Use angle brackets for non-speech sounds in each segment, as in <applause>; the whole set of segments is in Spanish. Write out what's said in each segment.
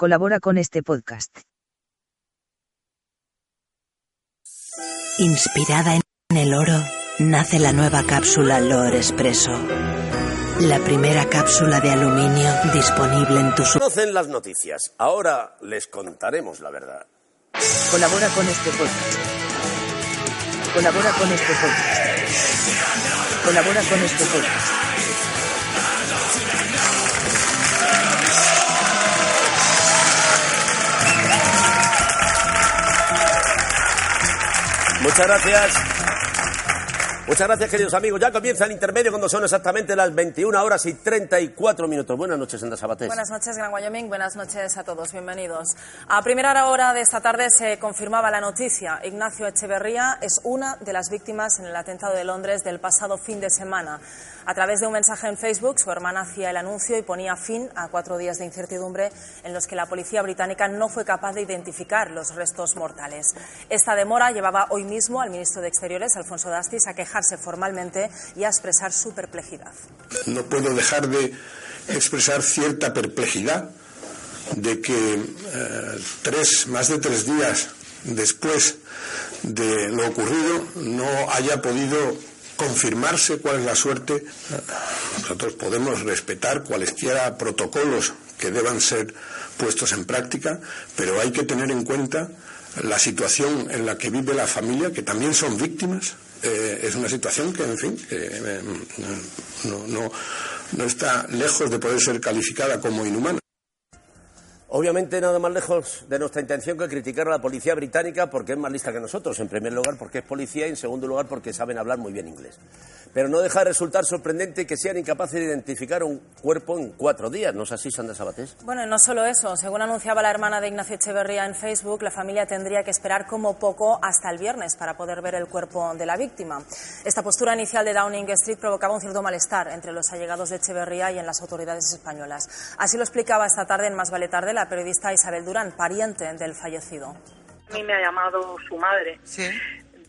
Colabora con este podcast. Inspirada en el oro, nace la nueva cápsula Lore Expresso. La primera cápsula de aluminio disponible en tu Conocen las noticias. Ahora les contaremos la verdad. Colabora con este podcast. Colabora con este podcast. Colabora con este podcast. Muchas gracias. Muchas gracias, queridos amigos. Ya comienza el intermedio cuando son exactamente las 21 horas y 34 minutos. Buenas noches, Sandra Sabatés. Buenas noches, Gran Wyoming. Buenas noches a todos. Bienvenidos. A primera hora de esta tarde se confirmaba la noticia. Ignacio Echeverría es una de las víctimas en el atentado de Londres del pasado fin de semana. A través de un mensaje en Facebook, su hermana hacía el anuncio y ponía fin a cuatro días de incertidumbre en los que la policía británica no fue capaz de identificar los restos mortales. Esta demora llevaba hoy mismo al ministro de Exteriores, Alfonso Dastis, a formalmente y a expresar su perplejidad. no puedo dejar de expresar cierta perplejidad de que eh, tres, más de tres días después de lo ocurrido no haya podido confirmarse cuál es la suerte. Nosotros podemos respetar cualesquiera protocolos que deban ser puestos en práctica, pero hay que tener en cuenta la situación en la que vive la familia, que también son víctimas. Eh, es una situación que, en fin, que, eh, no, no, no está lejos de poder ser calificada como inhumana. Obviamente, nada más lejos de nuestra intención que criticar a la policía británica porque es más lista que nosotros. En primer lugar, porque es policía y en segundo lugar, porque saben hablar muy bien inglés. Pero no deja de resultar sorprendente que sean incapaces de identificar un cuerpo en cuatro días. ¿No es así, Sandra Sabatés? Bueno, no solo eso. Según anunciaba la hermana de Ignacio Echeverría en Facebook, la familia tendría que esperar como poco hasta el viernes para poder ver el cuerpo de la víctima. Esta postura inicial de Downing Street provocaba un cierto malestar entre los allegados de Echeverría y en las autoridades españolas. Así lo explicaba esta tarde en Más Vale Tarde la periodista Isabel Durán, pariente del fallecido. A mí me ha llamado su madre,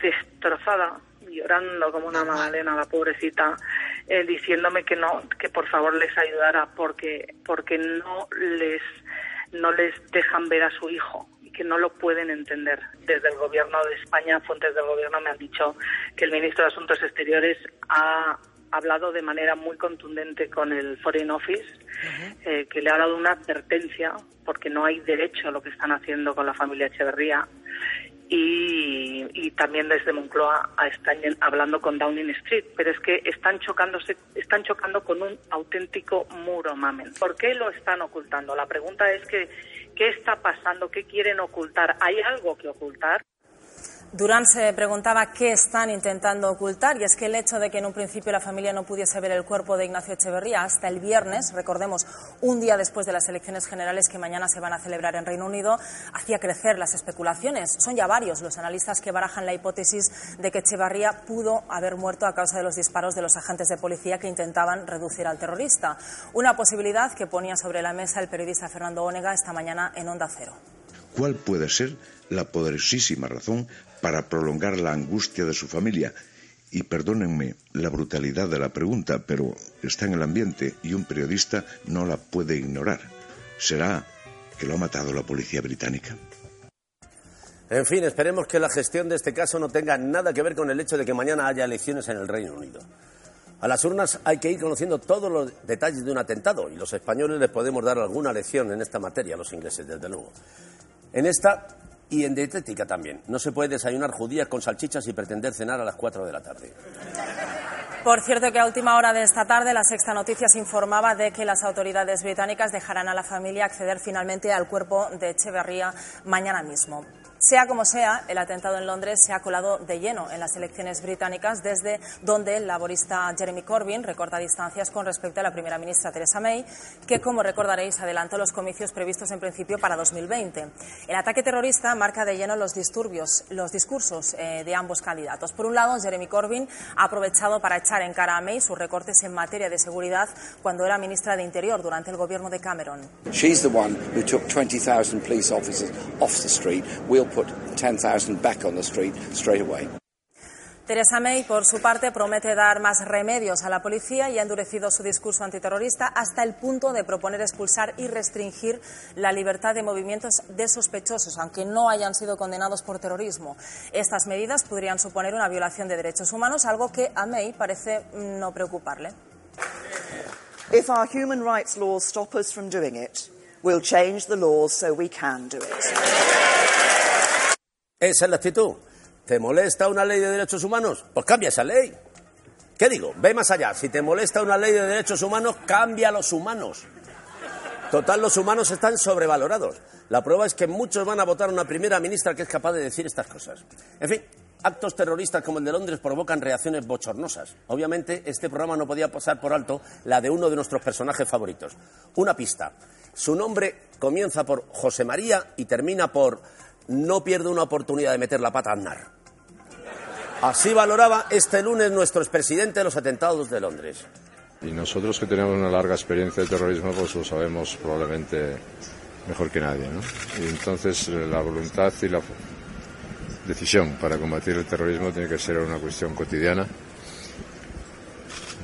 destrozada, llorando como una magdalena, la pobrecita, eh, diciéndome que no, que por favor les ayudara porque porque no les no les dejan ver a su hijo y que no lo pueden entender. Desde el gobierno de España, fuentes del gobierno me han dicho que el ministro de Asuntos Exteriores ha hablado de manera muy contundente con el Foreign Office, eh, que le ha dado una advertencia porque no hay derecho a lo que están haciendo con la familia Echeverría y, y también desde Moncloa están hablando con Downing Street, pero es que están chocándose, están chocando con un auténtico muro mamen. ¿Por qué lo están ocultando? La pregunta es que ¿qué está pasando? ¿Qué quieren ocultar? ¿Hay algo que ocultar? Durán se preguntaba qué están intentando ocultar y es que el hecho de que en un principio la familia no pudiese ver el cuerpo de Ignacio Echeverría hasta el viernes, recordemos, un día después de las elecciones generales que mañana se van a celebrar en Reino Unido, hacía crecer las especulaciones. Son ya varios los analistas que barajan la hipótesis de que Echeverría pudo haber muerto a causa de los disparos de los agentes de policía que intentaban reducir al terrorista. Una posibilidad que ponía sobre la mesa el periodista Fernando Ónega esta mañana en Onda Cero. ¿Cuál puede ser la poderosísima razón para prolongar la angustia de su familia? Y perdónenme la brutalidad de la pregunta, pero está en el ambiente y un periodista no la puede ignorar. ¿Será que lo ha matado la policía británica? En fin, esperemos que la gestión de este caso no tenga nada que ver con el hecho de que mañana haya elecciones en el Reino Unido. A las urnas hay que ir conociendo todos los detalles de un atentado y los españoles les podemos dar alguna lección en esta materia, a los ingleses, desde luego. En esta y en dietética también. No se puede desayunar judías con salchichas y pretender cenar a las 4 de la tarde. Por cierto que a última hora de esta tarde la Sexta Noticias informaba de que las autoridades británicas dejarán a la familia acceder finalmente al cuerpo de Echeverría mañana mismo. Sea como sea, el atentado en Londres se ha colado de lleno en las elecciones británicas, desde donde el laborista Jeremy Corbyn recorta distancias con respecto a la primera ministra Theresa May, que, como recordaréis, adelantó los comicios previstos en principio para 2020. El ataque terrorista marca de lleno los disturbios, los discursos eh, de ambos candidatos. Por un lado, Jeremy Corbyn ha aprovechado para echar en cara a May sus recortes en materia de seguridad cuando era ministra de Interior durante el gobierno de Cameron. She's the one who took 20,000 put 10,000 back on the street straight away. Theresa May, por su parte, promete dar más remedios a la policía y ha endurecido su discurso antiterrorista hasta el punto de proponer expulsar y restringir la libertad de movimientos de sospechosos, aunque no hayan sido condenados por terrorismo. Estas medidas podrían suponer una violación de derechos humanos, algo que a May parece no preocuparle. If our human rights laws stop us from doing it, we'll change the laws so we can do it. Esa es la actitud. ¿Te molesta una ley de derechos humanos? Pues cambia esa ley. ¿Qué digo? Ve más allá. Si te molesta una ley de derechos humanos, cambia a los humanos. Total, los humanos están sobrevalorados. La prueba es que muchos van a votar a una primera ministra que es capaz de decir estas cosas. En fin, actos terroristas como el de Londres provocan reacciones bochornosas. Obviamente, este programa no podía pasar por alto la de uno de nuestros personajes favoritos. Una pista. Su nombre comienza por José María y termina por no pierde una oportunidad de meter la pata a Aznar. Así valoraba este lunes nuestro expresidente de los atentados de Londres. Y nosotros que tenemos una larga experiencia de terrorismo, pues lo sabemos probablemente mejor que nadie. ¿no? Y entonces eh, la voluntad y la decisión para combatir el terrorismo tiene que ser una cuestión cotidiana,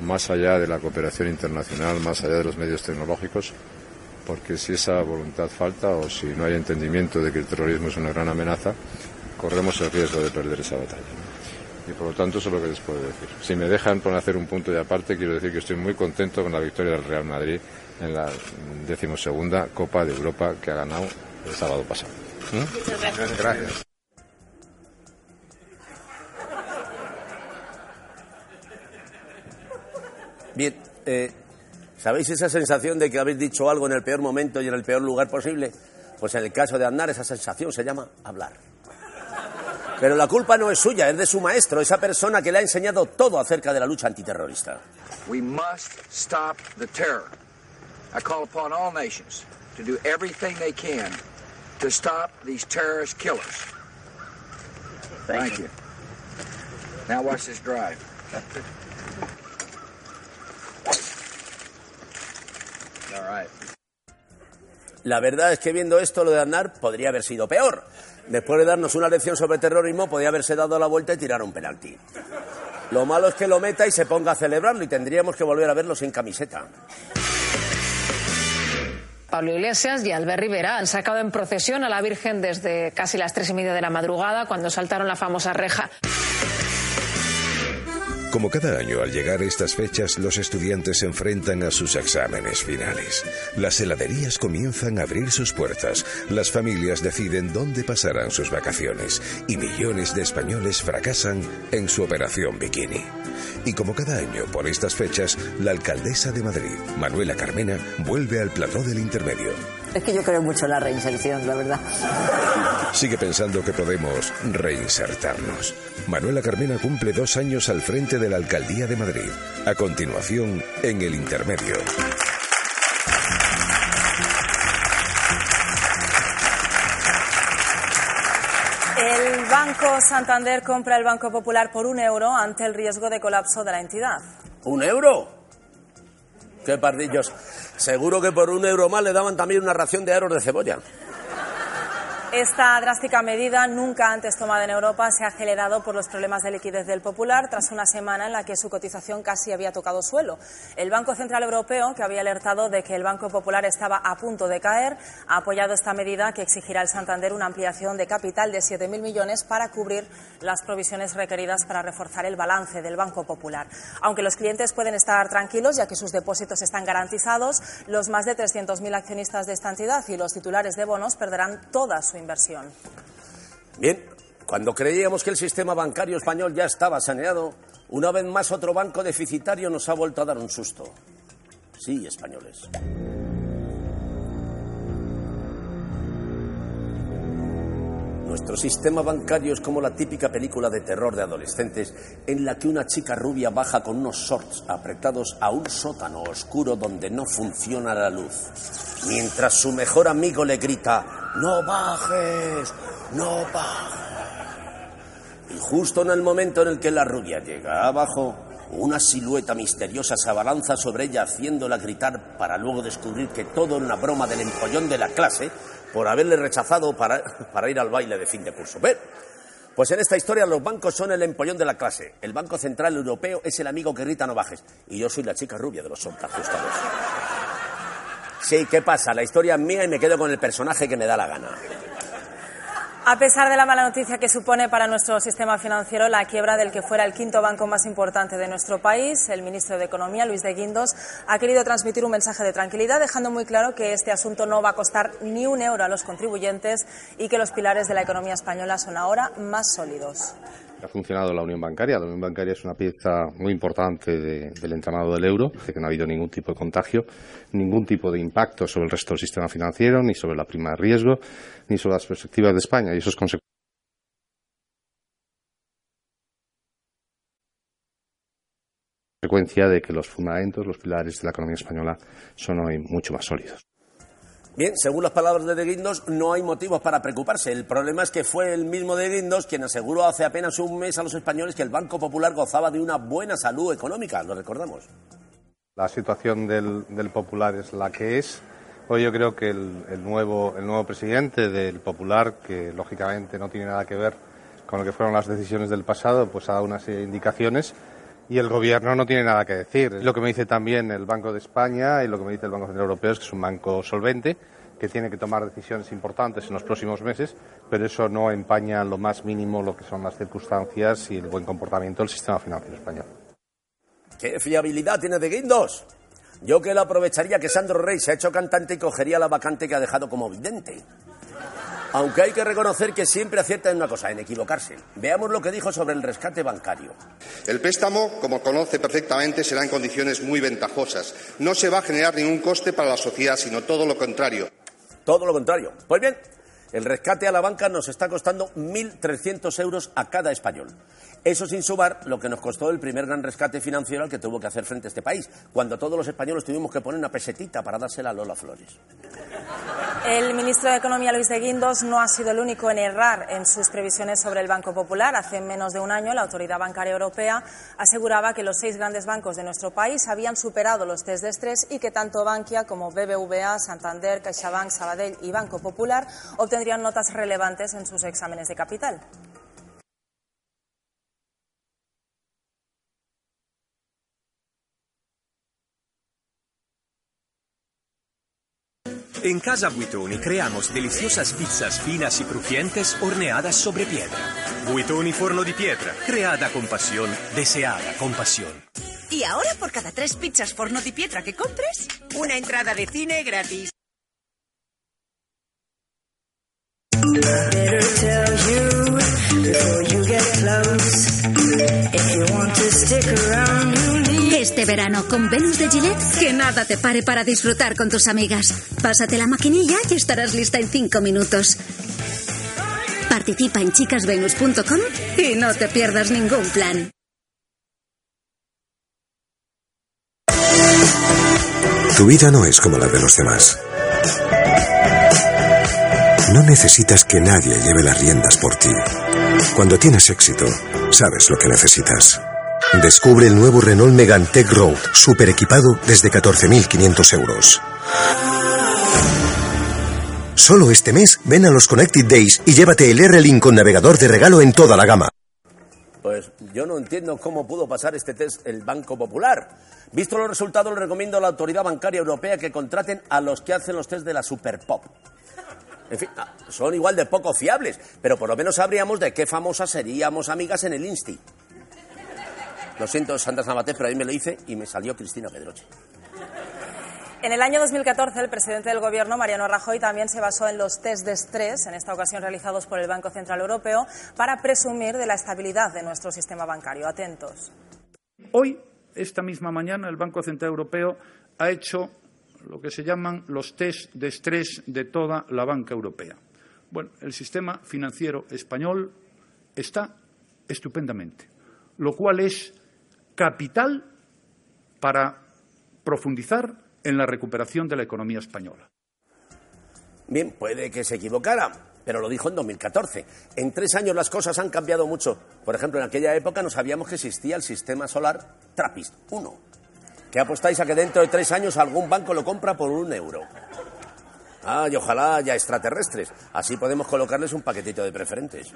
más allá de la cooperación internacional, más allá de los medios tecnológicos, porque si esa voluntad falta o si no hay entendimiento de que el terrorismo es una gran amenaza, corremos el riesgo de perder esa batalla. Y por lo tanto, eso es lo que les puedo decir. Si me dejan por hacer un punto de aparte, quiero decir que estoy muy contento con la victoria del Real Madrid en la decimosegunda Copa de Europa que ha ganado el sábado pasado. ¿Mm? Gracias. Bien, eh, ¿sabéis esa sensación de que habéis dicho algo en el peor momento y en el peor lugar posible? Pues en el caso de Aznar esa sensación se llama hablar. Pero la culpa no es suya, es de su maestro, esa persona que le ha enseñado todo acerca de la lucha antiterrorista. We must stop the terror. I call upon all nations to do everything they can to stop these terrorist killers. Thank, you. Now watch this drive. La verdad es que viendo esto, lo de Aznar podría haber sido peor. Después de darnos una lección sobre terrorismo, podría haberse dado la vuelta y tirar un penalti. Lo malo es que lo meta y se ponga a celebrarlo y tendríamos que volver a verlo sin camiseta. Pablo Iglesias y Albert Rivera han sacado en procesión a la Virgen desde casi las tres y media de la madrugada, cuando saltaron la famosa reja. Como cada año, al llegar estas fechas, los estudiantes se enfrentan a sus exámenes finales. Las heladerías comienzan a abrir sus puertas, las familias deciden dónde pasarán sus vacaciones y millones de españoles fracasan en su operación bikini. Y como cada año, por estas fechas, la alcaldesa de Madrid, Manuela Carmena, vuelve al plató del intermedio. Es que yo creo mucho en la reinserción, la verdad. <laughs> Sigue pensando que podemos reinsertarnos. Manuela Carmena cumple dos años al frente de la Alcaldía de Madrid. A continuación, en el intermedio. El Banco Santander compra el Banco Popular por un euro ante el riesgo de colapso de la entidad. ¿Un euro? ¡Qué pardillos! Seguro que por un euro más le daban también una ración de aros de cebolla. Esta drástica medida, nunca antes tomada en Europa, se ha acelerado por los problemas de liquidez del Popular tras una semana en la que su cotización casi había tocado suelo. El Banco Central Europeo, que había alertado de que el Banco Popular estaba a punto de caer, ha apoyado esta medida que exigirá al Santander una ampliación de capital de 7.000 millones para cubrir las provisiones requeridas para reforzar el balance del Banco Popular. Aunque los clientes pueden estar tranquilos, ya que sus depósitos están garantizados, los más de 300.000 accionistas de esta entidad y los titulares de bonos perderán toda su inversión. Bien, cuando creíamos que el sistema bancario español ya estaba saneado, una vez más otro banco deficitario nos ha vuelto a dar un susto. Sí, españoles. Nuestro sistema bancario es como la típica película de terror de adolescentes en la que una chica rubia baja con unos shorts apretados a un sótano oscuro donde no funciona la luz, mientras su mejor amigo le grita, no bajes, no bajes. Y justo en el momento en el que la rubia llega abajo, una silueta misteriosa se abalanza sobre ella haciéndola gritar para luego descubrir que todo era una broma del empollón de la clase por haberle rechazado para, para ir al baile de fin de curso. ¿Ven? Pues en esta historia los bancos son el empollón de la clase. El Banco Central Europeo es el amigo que grita no bajes. Y yo soy la chica rubia de los ajustados. Sí, ¿qué pasa? La historia es mía y me quedo con el personaje que me da la gana. A pesar de la mala noticia que supone para nuestro sistema financiero la quiebra del que fuera el quinto banco más importante de nuestro país, el ministro de Economía, Luis de Guindos, ha querido transmitir un mensaje de tranquilidad, dejando muy claro que este asunto no va a costar ni un euro a los contribuyentes y que los pilares de la economía española son ahora más sólidos ha funcionado la unión bancaria. La unión bancaria es una pieza muy importante del entramado del euro, de que no ha habido ningún tipo de contagio, ningún tipo de impacto sobre el resto del sistema financiero, ni sobre la prima de riesgo, ni sobre las perspectivas de España. Y eso es consecuencia de que los fundamentos, los pilares de la economía española son hoy mucho más sólidos. Bien, según las palabras de De Guindos, no hay motivos para preocuparse. El problema es que fue el mismo De Guindos quien aseguró hace apenas un mes a los españoles que el Banco Popular gozaba de una buena salud económica, lo recordamos. La situación del, Popular es la que es. Hoy yo creo que el, nuevo, el nuevo presidente del Popular, que lógicamente no tiene nada que ver con lo que fueron las decisiones del pasado, pues ha dado una serie de indicaciones y el gobierno no tiene nada que decir. Lo que me dice también el Banco de España y lo que me dice el Banco Central Europeo es que es un banco solvente, que tiene que tomar decisiones importantes en los próximos meses, pero eso no empaña lo más mínimo lo que son las circunstancias y el buen comportamiento del sistema financiero español. ¿Qué fiabilidad tiene de Guindos? Yo que lo aprovecharía que Sandro Rey se ha hecho cantante y cogería la vacante que ha dejado como vidente. Aunque hay que reconocer que siempre acierta en una cosa, en equivocarse. Veamos lo que dijo sobre el rescate bancario. El préstamo, como conoce perfectamente, será en condiciones muy ventajosas. No se va a generar ningún coste para la sociedad, sino todo lo contrario. Todo lo contrario. Pues bien, el rescate a la banca nos está costando 1.300 euros a cada español. Eso sin sumar lo que nos costó el primer gran rescate financiero al que tuvo que hacer frente este país, cuando todos los españoles tuvimos que poner una pesetita para dársela a Lola Flores. El ministro de Economía, Luis de Guindos, no ha sido el único en errar en sus previsiones sobre el Banco Popular. Hace menos de un año, la Autoridad Bancaria Europea aseguraba que los seis grandes bancos de nuestro país habían superado los test de estrés y que tanto Bankia como BBVA, Santander, CaixaBank, Sabadell y Banco Popular obtendrían notas relevantes en sus exámenes de capital. En Casa Buitoni creamos deliciosas pizzas finas y crujientes horneadas sobre piedra. Buitoni Forno de Piedra, creada con pasión, deseada con pasión. Y ahora por cada tres pizzas Forno de Piedra que compres, una entrada de cine gratis. Este verano con Venus de Gillette, que nada te pare para disfrutar con tus amigas. Pásate la maquinilla y estarás lista en cinco minutos. Participa en chicasvenus.com y no te pierdas ningún plan. Tu vida no es como la de los demás. No necesitas que nadie lleve las riendas por ti. Cuando tienes éxito, sabes lo que necesitas. Descubre el nuevo Renault Megane Tech Road, super equipado desde 14.500 euros. Solo este mes ven a los Connected Days y llévate el R-Link con navegador de regalo en toda la gama. Pues yo no entiendo cómo pudo pasar este test el Banco Popular. Visto los resultados, le recomiendo a la Autoridad Bancaria Europea que contraten a los que hacen los test de la Super Pop. En fin, ah, son igual de poco fiables, pero por lo menos sabríamos de qué famosas seríamos amigas en el Insti. Lo siento, Sandra Sabaté, pero ahí me lo hice y me salió Cristina Pedroche. En el año 2014, el presidente del Gobierno, Mariano Rajoy, también se basó en los test de estrés, en esta ocasión realizados por el Banco Central Europeo, para presumir de la estabilidad de nuestro sistema bancario. Atentos. Hoy, esta misma mañana, el Banco Central Europeo ha hecho lo que se llaman los test de estrés de toda la banca europea. Bueno, el sistema financiero español está estupendamente, lo cual es capital para profundizar en la recuperación de la economía española. Bien, puede que se equivocara, pero lo dijo en 2014. En tres años las cosas han cambiado mucho. Por ejemplo, en aquella época no sabíamos que existía el sistema solar Trappist 1. ¿Qué apostáis a que dentro de tres años algún banco lo compra por un euro? Ah, y ojalá haya extraterrestres. Así podemos colocarles un paquetito de preferentes.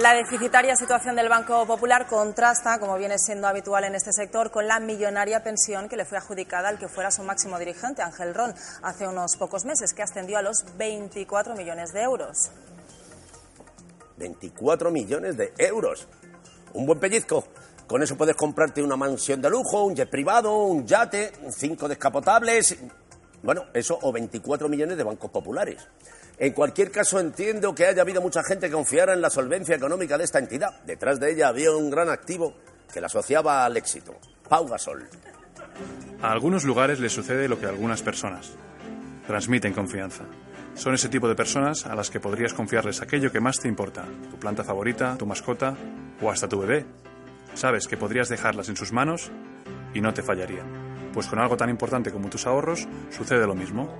La deficitaria situación del Banco Popular contrasta, como viene siendo habitual en este sector, con la millonaria pensión que le fue adjudicada al que fuera su máximo dirigente, Ángel Ron, hace unos pocos meses, que ascendió a los 24 millones de euros. 24 millones de euros. Un buen pellizco. Con eso puedes comprarte una mansión de lujo, un jet privado, un yate, cinco descapotables. Bueno, eso o 24 millones de bancos populares. En cualquier caso, entiendo que haya habido mucha gente que confiara en la solvencia económica de esta entidad. Detrás de ella había un gran activo que la asociaba al éxito, Pau Gasol. A algunos lugares les sucede lo que a algunas personas. Transmiten confianza. Son ese tipo de personas a las que podrías confiarles aquello que más te importa, tu planta favorita, tu mascota o hasta tu bebé. Sabes que podrías dejarlas en sus manos y no te fallarían. Pues con algo tan importante como tus ahorros sucede lo mismo.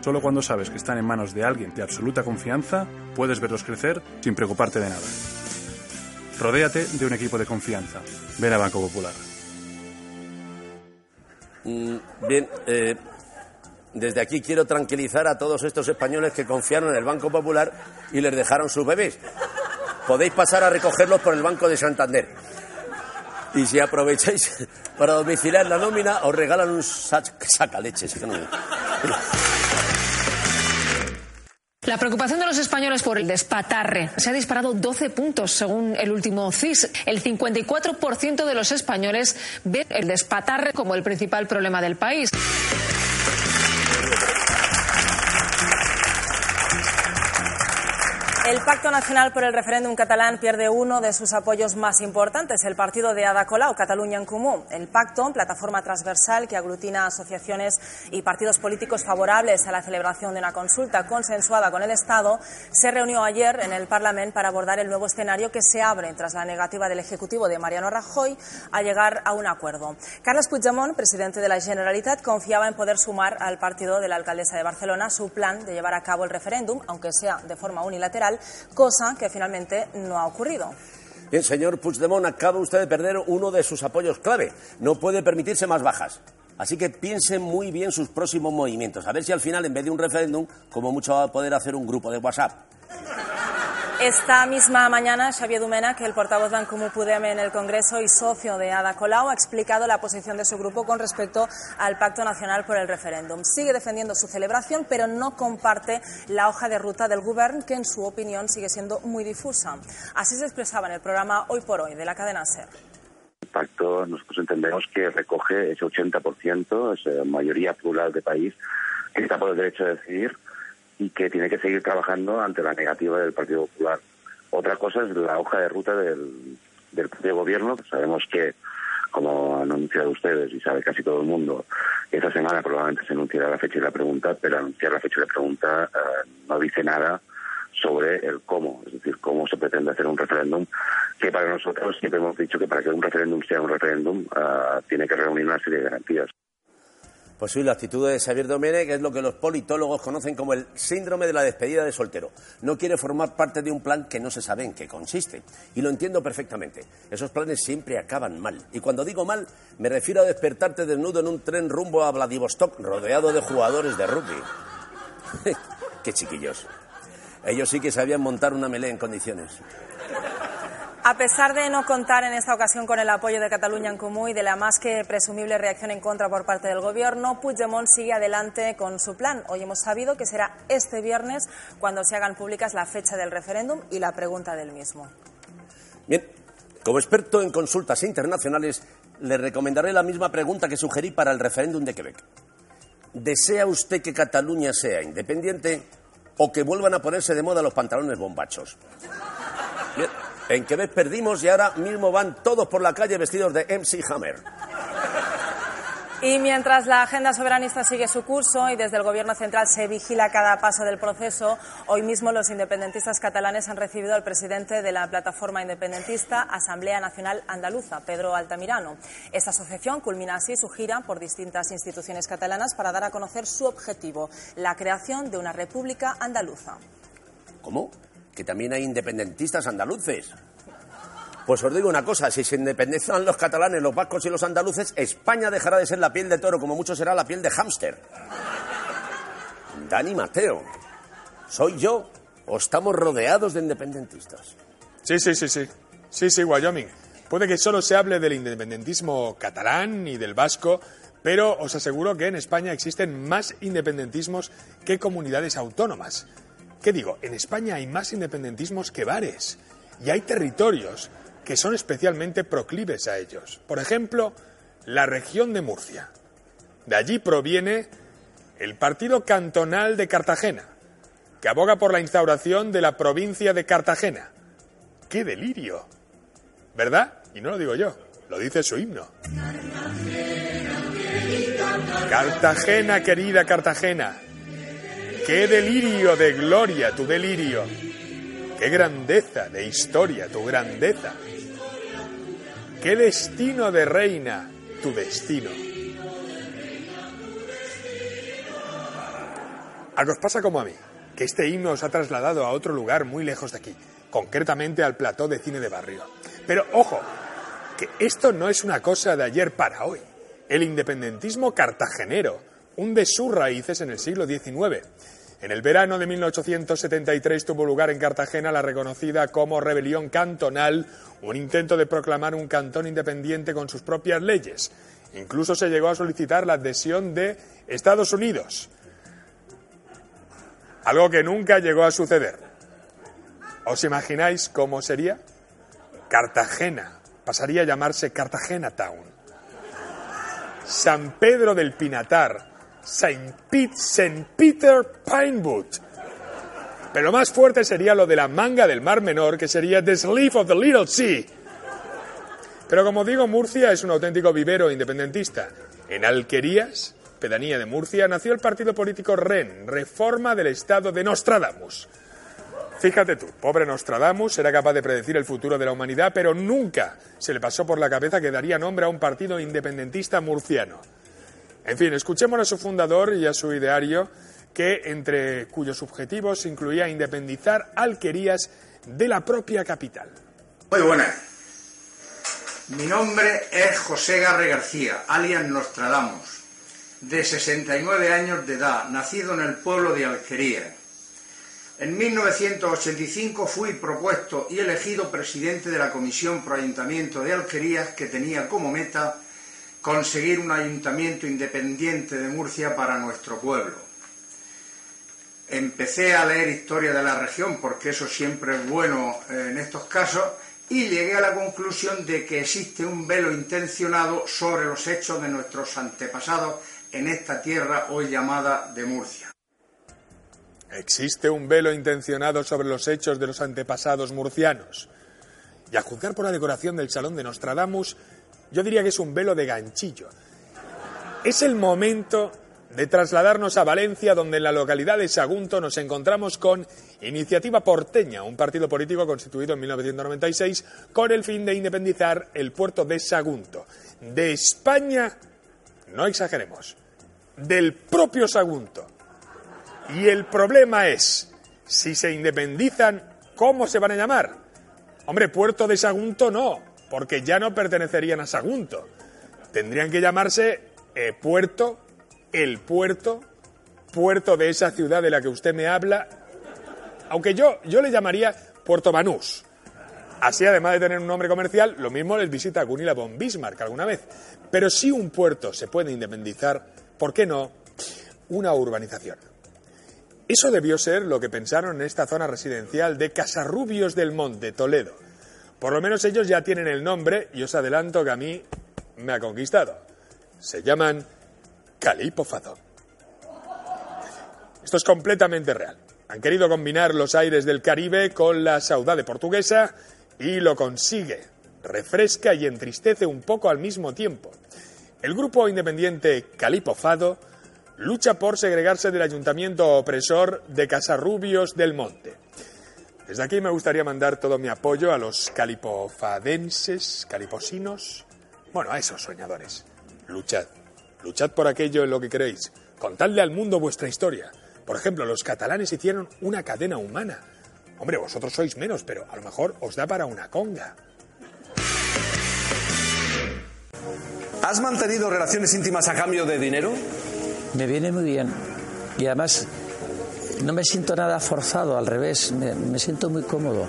Solo cuando sabes que están en manos de alguien de absoluta confianza, puedes verlos crecer sin preocuparte de nada. Rodéate de un equipo de confianza. Ven a Banco Popular. Mm, bien, eh, desde aquí quiero tranquilizar a todos estos españoles que confiaron en el Banco Popular y les dejaron sus bebés. Podéis pasar a recogerlos por el Banco de Santander. Y si aprovecháis <laughs> para domiciliar la nómina, os regalan un sac sacaleches. La preocupación de los españoles por el despatarre se ha disparado 12 puntos según el último CIS. El 54% de los españoles ve el despatarre como el principal problema del país. El Pacto Nacional por el Referéndum catalán pierde uno de sus apoyos más importantes, el partido de Ada Colau, Cataluña en Comú. El pacto, plataforma transversal que aglutina asociaciones y partidos políticos favorables a la celebración de una consulta consensuada con el Estado, se reunió ayer en el Parlamento para abordar el nuevo escenario que se abre tras la negativa del Ejecutivo de Mariano Rajoy a llegar a un acuerdo. Carles Puigdemont, presidente de la Generalitat, confiaba en poder sumar al partido de la alcaldesa de Barcelona su plan de llevar a cabo el referéndum, aunque sea de forma unilateral, cosa que finalmente no ha ocurrido. Bien, señor Puigdemont, acaba usted de perder uno de sus apoyos clave. No puede permitirse más bajas. Así que piense muy bien sus próximos movimientos. A ver si al final, en vez de un referéndum, como mucho va a poder hacer un grupo de WhatsApp. Esta misma mañana, Xavier Domènech, el portavoz d'en Comú Podem en el Congreso y socio de Ada Colau, ha explicado la posición de su grupo con respecto al Pacto Nacional por el Referéndum. Sigue defendiendo su celebración, pero no comparte la hoja de ruta del Govern, que en su opinión sigue siendo muy difusa. Así se expresaba en el programa Hoy por Hoy de la cadena SER. El pacto nosotros entendemos que recoge ese 80%, esa mayoría plural de país, que está por el derecho de decidir y que tiene que seguir trabajando ante la negativa del Partido Popular. Otra cosa es la hoja de ruta del, del propio gobierno. Sabemos que, como han anunciado ustedes y sabe casi todo el mundo, esta semana probablemente se anunciará la fecha y la pregunta, pero anunciar la fecha y la pregunta eh, no dice nada sobre el cómo, es decir, cómo se pretende hacer un referéndum, que para nosotros siempre hemos dicho que para que un referéndum sea un referéndum eh, tiene que reunir una serie de garantías. Pues sí, la actitud de Xavier Domenech es lo que los politólogos conocen como el síndrome de la despedida de soltero. No quiere formar parte de un plan que no se sabe en qué consiste. Y lo entiendo perfectamente. Esos planes siempre acaban mal. Y cuando digo mal, me refiero a despertarte desnudo en un tren rumbo a Vladivostok rodeado de jugadores de rugby. <laughs> qué chiquillos. Ellos sí que sabían montar una melé en condiciones. A pesar de no contar en esta ocasión con el apoyo de Cataluña en Comú y de la más que presumible reacción en contra por parte del Gobierno, Puigdemont sigue adelante con su plan. Hoy hemos sabido que será este viernes cuando se hagan públicas la fecha del referéndum y la pregunta del mismo. Bien, como experto en consultas internacionales, le recomendaré la misma pregunta que sugerí para el referéndum de Quebec. ¿Desea usted que Cataluña sea independiente o que vuelvan a ponerse de moda los pantalones bombachos? Bien, en Quebec perdimos y ahora mismo van todos por la calle vestidos de MC Hammer. Y mientras la agenda soberanista sigue su curso y desde el Gobierno central se vigila cada paso del proceso, hoy mismo los independentistas catalanes han recibido al presidente de la plataforma independentista Asamblea Nacional Andaluza, Pedro Altamirano. Esta asociación culmina así su gira por distintas instituciones catalanas para dar a conocer su objetivo, la creación de una república andaluza. ¿Cómo? Que también hay independentistas andaluces. Pues os digo una cosa, si se independizan los catalanes, los vascos y los andaluces, España dejará de ser la piel de toro, como mucho será la piel de hámster. Dani Mateo, ¿soy yo o estamos rodeados de independentistas? Sí, sí, sí, sí. Sí, sí, Wyoming. Puede que solo se hable del independentismo catalán y del vasco, pero os aseguro que en España existen más independentismos que comunidades autónomas. ¿Qué digo? En España hay más independentismos que bares. Y hay territorios que son especialmente proclives a ellos. Por ejemplo, la región de Murcia. De allí proviene el Partido Cantonal de Cartagena, que aboga por la instauración de la provincia de Cartagena. ¡Qué delirio! ¿Verdad? Y no lo digo yo, lo dice su himno. Cartagena, querida Cartagena, qué delirio de gloria tu delirio, qué grandeza de historia tu grandeza. ¿Qué destino de reina tu destino? A os pasa como a mí, que este himno os ha trasladado a otro lugar muy lejos de aquí, concretamente al plató de cine de barrio. Pero ojo, que esto no es una cosa de ayer para hoy. El independentismo cartagenero hunde sus raíces en el siglo XIX. En el verano de 1873 tuvo lugar en Cartagena la reconocida como rebelión cantonal, un intento de proclamar un cantón independiente con sus propias leyes. Incluso se llegó a solicitar la adhesión de Estados Unidos, algo que nunca llegó a suceder. ¿Os imagináis cómo sería? Cartagena pasaría a llamarse Cartagena Town. San Pedro del Pinatar, Saint, Pete, Saint Peter Pinewood. Pero lo más fuerte sería lo de la manga del Mar Menor, que sería The Sleeve of the Little Sea. Pero como digo, Murcia es un auténtico vivero independentista. En Alquerías, pedanía de Murcia, nació el partido político REN, Reforma del Estado de Nostradamus. Fíjate tú, pobre Nostradamus era capaz de predecir el futuro de la humanidad, pero nunca se le pasó por la cabeza que daría nombre a un partido independentista murciano. En fin, escuchemos a su fundador y a su ideario, que entre cuyos objetivos incluía independizar alquerías de la propia capital. Muy buenas. Mi nombre es José Garre García, alias Nostradamus, de 69 años de edad, nacido en el pueblo de Alquería. En 1985 fui propuesto y elegido presidente de la Comisión Pro Ayuntamiento de Alquerías, que tenía como meta conseguir un ayuntamiento independiente de Murcia para nuestro pueblo. Empecé a leer historia de la región, porque eso siempre es bueno eh, en estos casos, y llegué a la conclusión de que existe un velo intencionado sobre los hechos de nuestros antepasados en esta tierra hoy llamada de Murcia. Existe un velo intencionado sobre los hechos de los antepasados murcianos. Y a juzgar por la decoración del Salón de Nostradamus, yo diría que es un velo de ganchillo. Es el momento de trasladarnos a Valencia, donde en la localidad de Sagunto nos encontramos con Iniciativa Porteña, un partido político constituido en 1996 con el fin de independizar el puerto de Sagunto. De España, no exageremos, del propio Sagunto. Y el problema es, si se independizan, ¿cómo se van a llamar? Hombre, puerto de Sagunto no, porque ya no pertenecerían a Sagunto. Tendrían que llamarse eh, Puerto, el Puerto, Puerto de esa ciudad de la que usted me habla, aunque yo, yo le llamaría Puerto Banús. Así, además de tener un nombre comercial, lo mismo les visita Gunilla von Bismarck alguna vez. Pero si un puerto se puede independizar, ¿por qué no una urbanización? Eso debió ser lo que pensaron en esta zona residencial de Casarrubios del Monte, Toledo por lo menos ellos ya tienen el nombre y os adelanto que a mí me ha conquistado. Se llaman Calipo Fadón. Esto es completamente real. Han querido combinar los aires del Caribe con la saudade portuguesa y lo consigue. Refresca y entristece un poco al mismo tiempo. El grupo independiente Calipofado lucha por segregarse del ayuntamiento opresor de Casarrubios del Monte. Desde aquí me gustaría mandar todo mi apoyo a los calipofadenses, caliposinos, bueno, a esos soñadores. Luchad, luchad por aquello en lo que queréis. Contadle al mundo vuestra historia. Por ejemplo, los catalanes hicieron una cadena humana. Hombre, vosotros sois menos, pero a lo mejor os da para una conga. ¿Has mantenido relaciones íntimas a cambio de dinero? Me viene muy bien. Y además no me siento nada forzado, al revés, me, siento muy cómodo.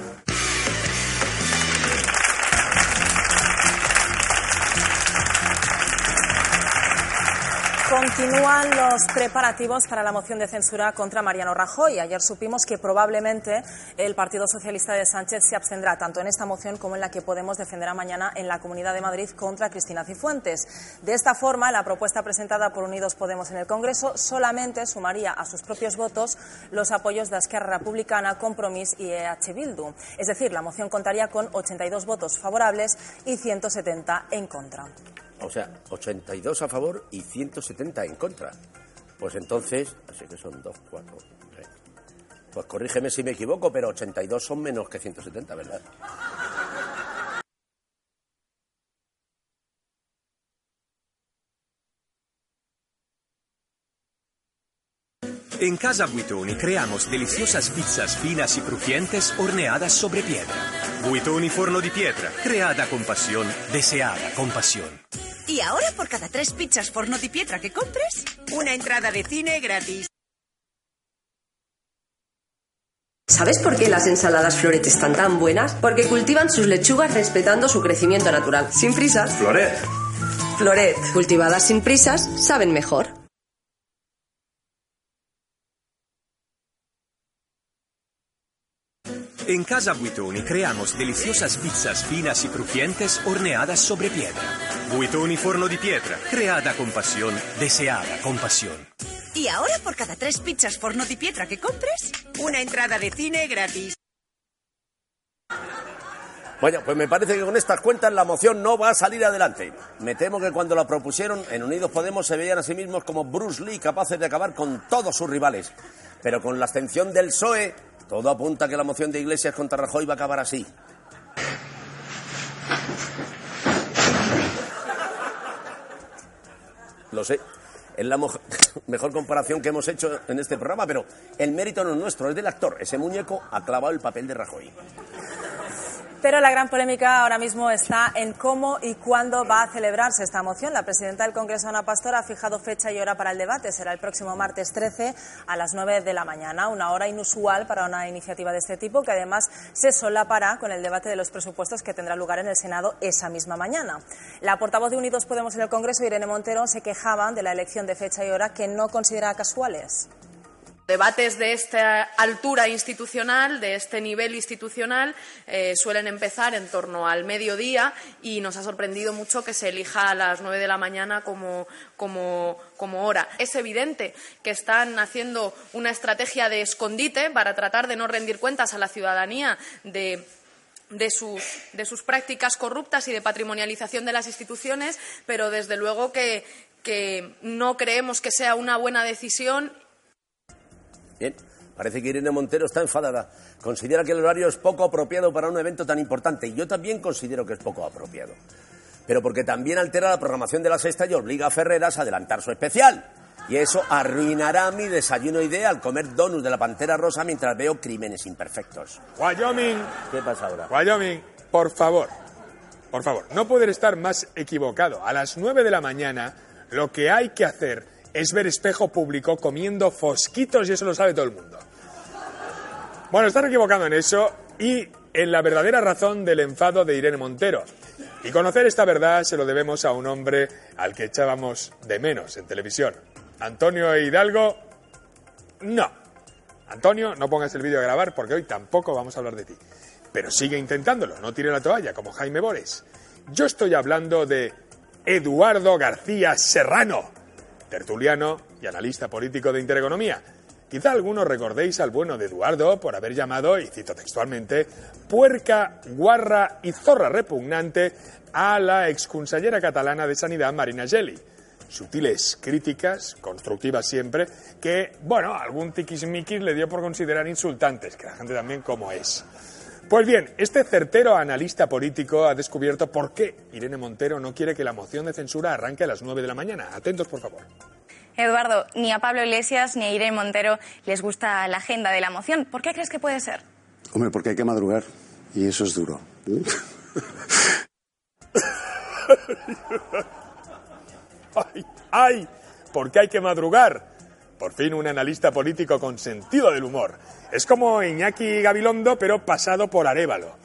Continúan los preparativos para la moción de censura contra Mariano Rajoy. Ayer supimos que probablemente el Partido Socialista de Sánchez se abstendrá tanto en esta moción como en la que Podemos defenderá mañana en la Comunidad de Madrid contra Cristina Cifuentes. De esta forma, la propuesta presentada por Unidos Podemos en el Congreso solamente sumaría a sus propios votos los apoyos de Esquerra Republicana, Compromís y EH Bildu. Es decir, la moción contaría con 82 votos favorables y 170 en contra. O sea, 82 a favor y 170 en contra. Pues entonces, así que son 2, 4, 3. Pues corrígeme si me equivoco, pero 82 son menos que 170, ¿verdad? En Casa Buitoni creamos deliciosas pizzas finas y crujientes horneadas sobre piedra. Buitoni Forno di Pietra, creada con pasión, deseada con pasión. Y ahora por cada tres pizzas forno di pietra que compres, una entrada de cine gratis. ¿Sabes por qué las ensaladas Floret están tan buenas? Porque cultivan sus lechugas respetando su crecimiento natural, sin prisas. Floret. Floret, cultivadas sin prisas, saben mejor. En Casa Buitoni creamos deliciosas pizzas finas y crujientes horneadas sobre piedra. Buitoni Forno di Pietra, creada con pasión, deseada con pasión. Y ahora por cada tres pizzas forno di pietra que compres, una entrada de cine gratis. Bueno, pues me parece que con estas cuentas la moción no va a salir adelante. Me temo que cuando la propusieron en Unidos Podemos se veían a sí mismos como Bruce Lee capaces de acabar con todos sus rivales. Pero con la abstención del PSOE, todo apunta a que la moción de Iglesias contra Rajoy va a acabar así. Lo sé. Es la <laughs> mejor comparación que hemos hecho en este programa, pero el mérito no es nuestro, es del actor. Ese muñeco ha clavado el papel de Rajoy. Pero la gran polémica ahora mismo está en cómo y cuándo va a celebrarse esta moción. La presidenta del Congreso, Ana Pastor, ha fijado fecha y hora para el debate. Será el próximo martes 13 a las 9 de la mañana, una hora inusual para una iniciativa de este tipo que además se solapará con el debate de los presupuestos que tendrá lugar en el Senado esa misma mañana. La portavoz de Unidos Podemos en el Congreso, Irene Montero, se quejaba de la elección de fecha y hora que no considera casuales. Debates de esta altura institucional, de este nivel institucional, eh, suelen empezar en torno al mediodía y nos ha sorprendido mucho que se elija a las nueve de la mañana como, como, como hora. Es evidente que están haciendo una estrategia de escondite para tratar de no rendir cuentas a la ciudadanía de de sus, de sus prácticas corruptas y de patrimonialización de las instituciones, pero desde luego que, que no creemos que sea una buena decisión Bien, parece que Irene Montero está enfadada. Considera que el horario es poco apropiado para un evento tan importante. Y yo también considero que es poco apropiado. Pero porque también altera la programación de la sexta y obliga a Ferreras a adelantar su especial. Y eso arruinará mi desayuno ideal, comer donuts de la pantera rosa mientras veo crímenes imperfectos. Wyoming, ¿Qué pasa ahora? Wyoming, por favor, por favor, no poder estar más equivocado. A las 9 de la mañana lo que hay que hacer es ver espejo público comiendo fosquitos y eso lo sabe todo el mundo. Bueno, están equivocando en eso y en la verdadera razón del enfado de Irene Montero. Y conocer esta verdad se lo debemos a un hombre al que echábamos de menos en televisión. Antonio Hidalgo, no. Antonio, no pongas el vídeo a grabar porque hoy tampoco vamos a hablar de ti. Pero sigue intentándolo, no tire la toalla como Jaime Bores. Yo estoy hablando de Eduardo García Serrano, tertuliano y analista político de Intereconomía. Quizá algunos recordéis al bueno de Eduardo por haber llamado, y cito textualmente, puerca, guarra y zorra repugnante a la exconsellera catalana de Sanidad, Marina Geli. Sutiles críticas, constructivas siempre, que, bueno, algún tiquismiquis le dio por considerar insultantes, que la gente también como es. Pues bien, este certero analista político ha descubierto por qué Irene Montero no quiere que la moción de censura arranque a las 9 de la mañana. Atentos, por favor. Eduardo, ni a Pablo Iglesias ni a Irene Montero les gusta la agenda de la moción. ¿Por qué crees que puede ser? Hombre, porque hay que madrugar y eso es duro. <laughs> ¡Ay! ¡Ay! ¿Por qué hay que madrugar? Por fin un analista político con sentido del humor. Es como Iñaki Gabilondo, pero pasado por Arevalo.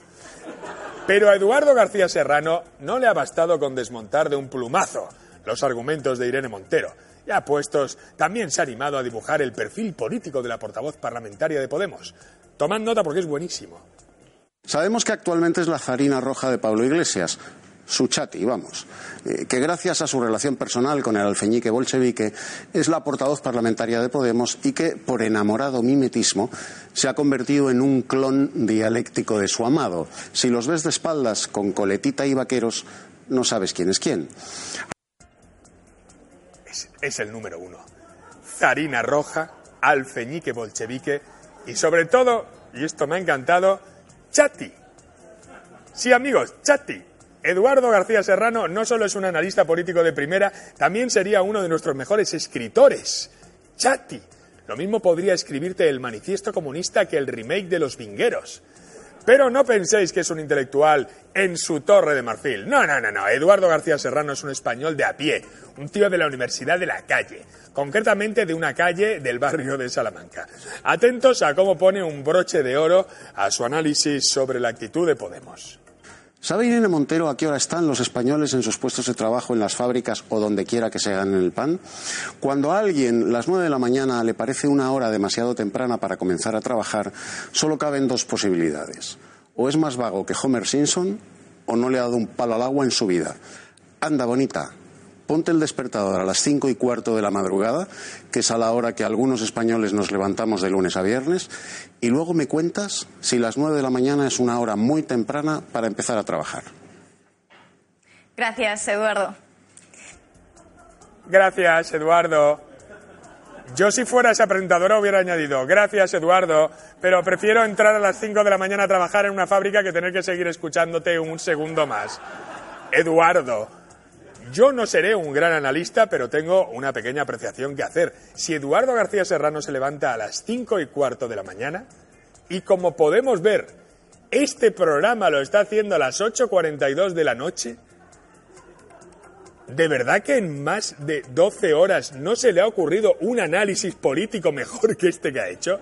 Pero a Eduardo García Serrano no le ha bastado con desmontar de un plumazo los argumentos de Irene Montero. Ya puestos, también se ha animado a dibujar el perfil político de la portavoz parlamentaria de Podemos. Tomad nota porque es buenísimo. Sabemos que actualmente es la zarina roja de Pablo Iglesias, su chati, vamos, eh, que gracias a su relación personal con el alfeñique bolchevique es la portavoz parlamentaria de Podemos y que, por enamorado mimetismo, se ha convertido en un clon dialéctico de su amado. Si los ves de espaldas con coletita y vaqueros, no sabes quién es quién. Es, es el número uno. Zarina roja, alfeñique bolchevique y sobre todo, y esto me ha encantado, chati. Sí, amigos, chati. Eduardo García Serrano no solo es un analista político de primera, también sería uno de nuestros mejores escritores. Chati. Lo mismo podría escribirte el manifiesto comunista que el remake de Los Vingueros. Pero no penséis que es un intelectual en su torre de marfil. No, no, no, no. Eduardo García Serrano es un español de a pie, un tío de la Universidad de la Calle, concretamente de una calle del barrio de Salamanca. Atentos a cómo pone un broche de oro a su análisis sobre la actitud de Podemos. ¿Sabe Irene Montero a qué hora están los españoles en sus puestos de trabajo, en las fábricas o donde quiera que se ganen el pan? Cuando a alguien las nueve de la mañana le parece una hora demasiado temprana para comenzar a trabajar, solo caben dos posibilidades. O es más vago que Homer Simpson o no le ha dado un palo al agua en su vida. Anda, bonita, ponte el despertador a las cinco y cuarto de la madrugada, que es a la hora que algunos españoles nos levantamos de lunes a viernes, y luego me cuentas si las nueve de la mañana es una hora muy temprana para empezar a trabajar. Gracias, Eduardo. Gracias, Eduardo. Yo si fuera esa presentadora hubiera añadido, gracias Eduardo, pero prefiero entrar a las 5 de la mañana a trabajar en una fábrica que tener que seguir escuchándote un segundo más. Eduardo, yo no seré un gran analista, pero tengo una pequeña apreciación que hacer. Si Eduardo García Serrano se levanta a las 5 y cuarto de la mañana, y como podemos ver, este programa lo está haciendo a las 8.42 de la noche, ¿De verdad que en más de 12 horas no se le ha ocurrido un análisis político mejor que este que ha hecho?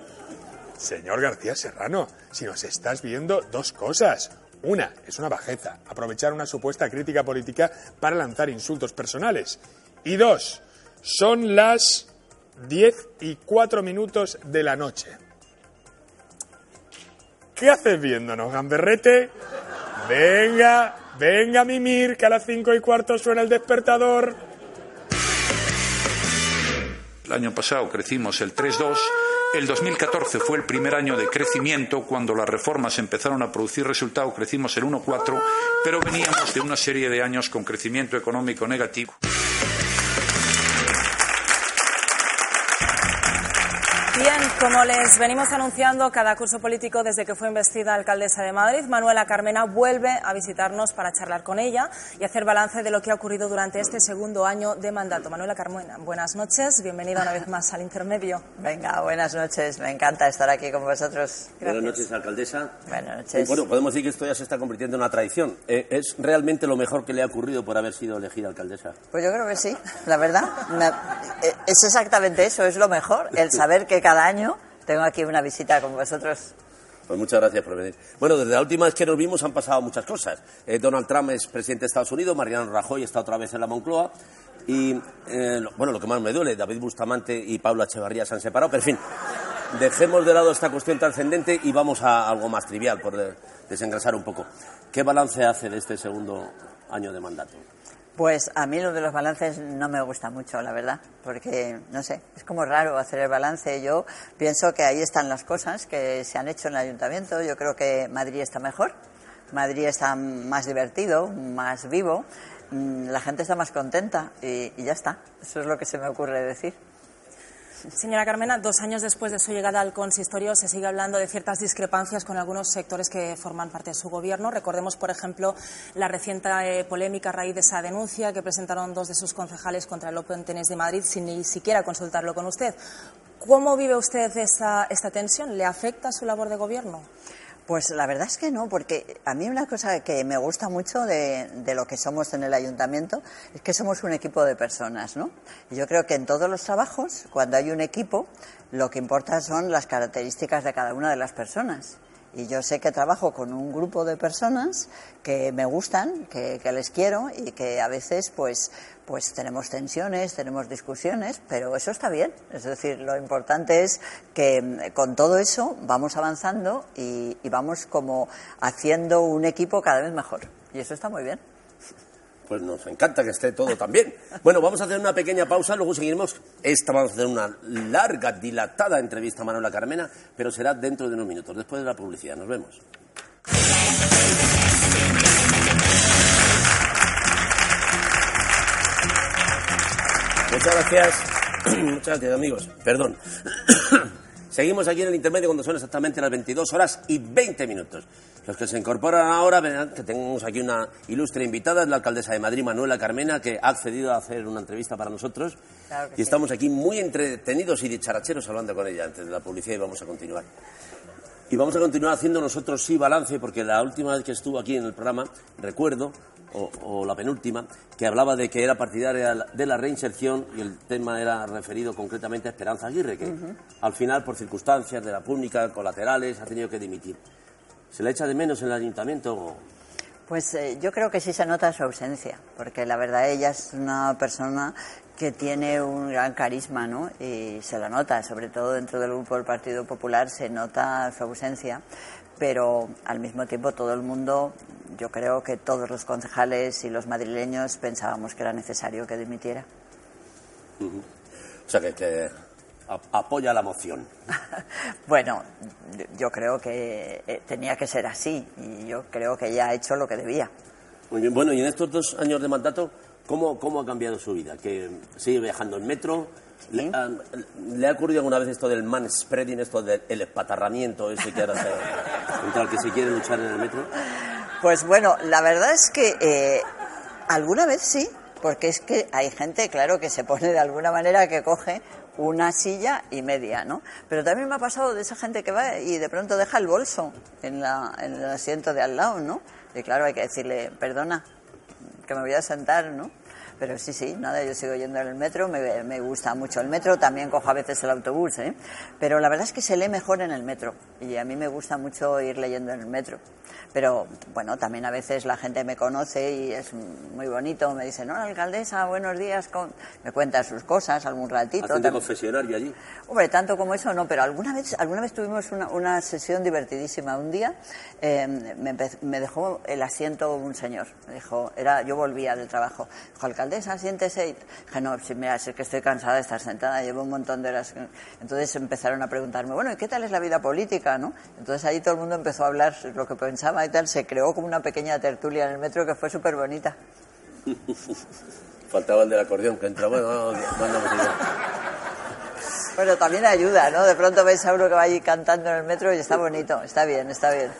Señor García Serrano, si nos estás viendo dos cosas. Una, es una bajeza, aprovechar una supuesta crítica política para lanzar insultos personales. Y dos, son las 10 y 4 minutos de la noche. ¿Qué haces viéndonos, gamberrete? Venga, venga, mimir, que a las 5 y cuarto suena el despertador. El año pasado crecimos el 3,2. El 2014 fue el primer año de crecimiento cuando las reformas empezaron a producir resultados, crecimos el 1,4, pero veníamos de una serie de años con crecimiento económico negativo. Como les venimos anunciando, cada curso político desde que fue investida alcaldesa de Madrid, Manuela Carmena vuelve a visitarnos para charlar con ella y hacer balance de lo que ha ocurrido durante este segundo año de mandato. Manuela Carmena, buenas noches, bienvenida una vez más al intermedio. Venga, buenas noches, me encanta estar aquí con vosotros. Buenas noches, alcaldesa. Buenas noches. Bueno, podemos decir que esto ya se está convirtiendo en una tradición. Eh, ¿Es realmente lo mejor que le ha ocurrido por haber sido elegida alcaldesa? Pues yo creo que sí, la verdad. Eh, Es exactamente eso, es lo mejor, el saber que cada año tengo aquí una visita con vosotros. Pues muchas gracias por venir. Bueno, desde la última vez que nos vimos han pasado muchas cosas. Eh, Donald Trump es presidente de Estados Unidos, Mariano Rajoy está otra vez en la Moncloa y, eh, bueno, lo que más me duele, David Bustamante y Pablo Echevarría se han separado, pero en fin, dejemos de lado esta cuestión trascendente y vamos a algo más trivial, por de- desengrasar un poco. ¿Qué balance hace de este segundo año de mandato? Pues a mí lo de los balances no me gusta mucho, la verdad, porque, no sé, es como raro hacer el balance. Yo pienso que ahí están las cosas que se han hecho en el ayuntamiento. Yo creo que Madrid está mejor, Madrid está más divertido, más vivo, mm, la gente está más contenta y, y ya está. Eso es lo que se me ocurre decir. Señora Carmena, dos años después de su llegada al consistorio se sigue hablando de ciertas discrepancias con algunos sectores que forman parte de su gobierno. Recordemos, por ejemplo, la reciente eh, polémica a raíz de esa denuncia que presentaron dos de sus concejales contra el Open Tennis de Madrid sin ni siquiera consultarlo con usted. ¿Cómo vive usted esta, esta tensión? ¿Le afecta su labor de gobierno? Pues la verdad es que no, porque a mí una cosa que me gusta mucho de, de, lo que somos en el ayuntamiento es que somos un equipo de personas, ¿no? Yo creo que en todos los trabajos, cuando hay un equipo, lo que importa son las características de cada una de las personas. Y yo sé que trabajo con un grupo de personas que me gustan, que, que les quiero y que a veces pues, pues tenemos tensiones, tenemos discusiones, pero eso está bien. Es decir, lo importante es que con todo eso vamos avanzando y, y vamos como haciendo un equipo cada vez mejor. Y eso está muy bien. Pues nos encanta que esté todo tan bien. Bueno, vamos a hacer una pequeña pausa, luego seguiremos. Esta vamos a hacer una larga, dilatada entrevista a Manuela Carmena, pero será dentro de unos minutos, después de la publicidad. Nos vemos. Muchas gracias. <clears throat> Muchas gracias, amigos. Perdón. <clears throat> Seguimos aquí en el intermedio cuando son exactamente las 22 horas y 20 minutos. Los que se incorporan ahora verán que tenemos aquí una ilustre invitada, es la alcaldesa de Madrid, Manuela Carmena, que ha accedido a hacer una entrevista para nosotros. Claro y estamos aquí muy entretenidos y dicharacheros hablando con ella antes de la publicidad y vamos a continuar. Y vamos a continuar haciendo nosotros sí balance, porque la última vez que estuvo aquí en el programa, recuerdo, o, o, la penúltima, que hablaba de que era partidaria de la reinserción y el tema era referido concretamente a Esperanza Aguirre, que uh -huh. al final, por circunstancias de la pública, colaterales, ha tenido que dimitir. ¿Se le echa de menos en el ayuntamiento? Pues eh, yo creo que sí se nota su ausencia, porque la verdad ella es una persona que tiene un gran carisma, ¿no? Y se lo nota, sobre todo dentro del grupo del Partido Popular se nota su ausencia, pero al mismo tiempo todo el mundo, yo creo que todos los concejales y los madrileños pensábamos que era necesario que dimitiera. Uh -huh. O sea, que, que apoya la moción. <laughs> bueno, yo creo que eh, tenía que ser así y yo creo que ya ha hecho lo que debía. Muy bien, bueno, y en estos dos años de mandato, ¿cómo, cómo ha cambiado su vida? ¿Que sigue viajando en metro? ¿Le, ha, ¿Le, ha, ocurrido alguna vez esto del manspreading, esto del espatarramiento ese que ahora se, <laughs> contra el que se quiere luchar en el metro? Pues bueno, la verdad es que eh, alguna vez sí, porque es que hay gente, claro, que se pone de alguna manera que coge una silla y media, ¿no? Pero también me ha pasado de esa gente que va y de pronto deja el bolso en, la, en el asiento de al lado, ¿no? Y claro, hay que decirle, perdona, que me voy a sentar, ¿no? Pero sí, sí, nada, yo sigo yendo en el metro, me, me, gusta mucho el metro, también cojo a veces el autobús, ¿eh? Pero la verdad es que se lee mejor en el metro y a mí me gusta mucho ir leyendo en el metro. Pero bueno, también a veces la gente me conoce y es muy bonito, me dice, no, alcaldesa, buenos días, con... me cuenta sus cosas algún ratito. ¿Hacen de confesionario allí? Hombre, tanto como eso no, pero alguna vez, alguna vez tuvimos una, una sesión divertidísima. Un día eh, me, me, dejó el asiento un señor, me dijo, era, yo volvía del trabajo, dijo, alcaldesa, siéntese. Y dije, no, si mira, es que estoy cansada de estar sentada, llevo un montón de horas. Entonces empezaron a preguntarme, bueno, ¿y qué tal es la vida política, no? Entonces ahí todo el mundo empezó a hablar lo que pensaba y tal, se creó como una pequeña tertulia en el metro que fue súper bonita. <laughs> Faltaba el del acordeón que entra, bueno, Bueno, también ayuda, ¿no? De pronto ves a uno que va allí cantando en el metro y está bonito, está bien, está bien.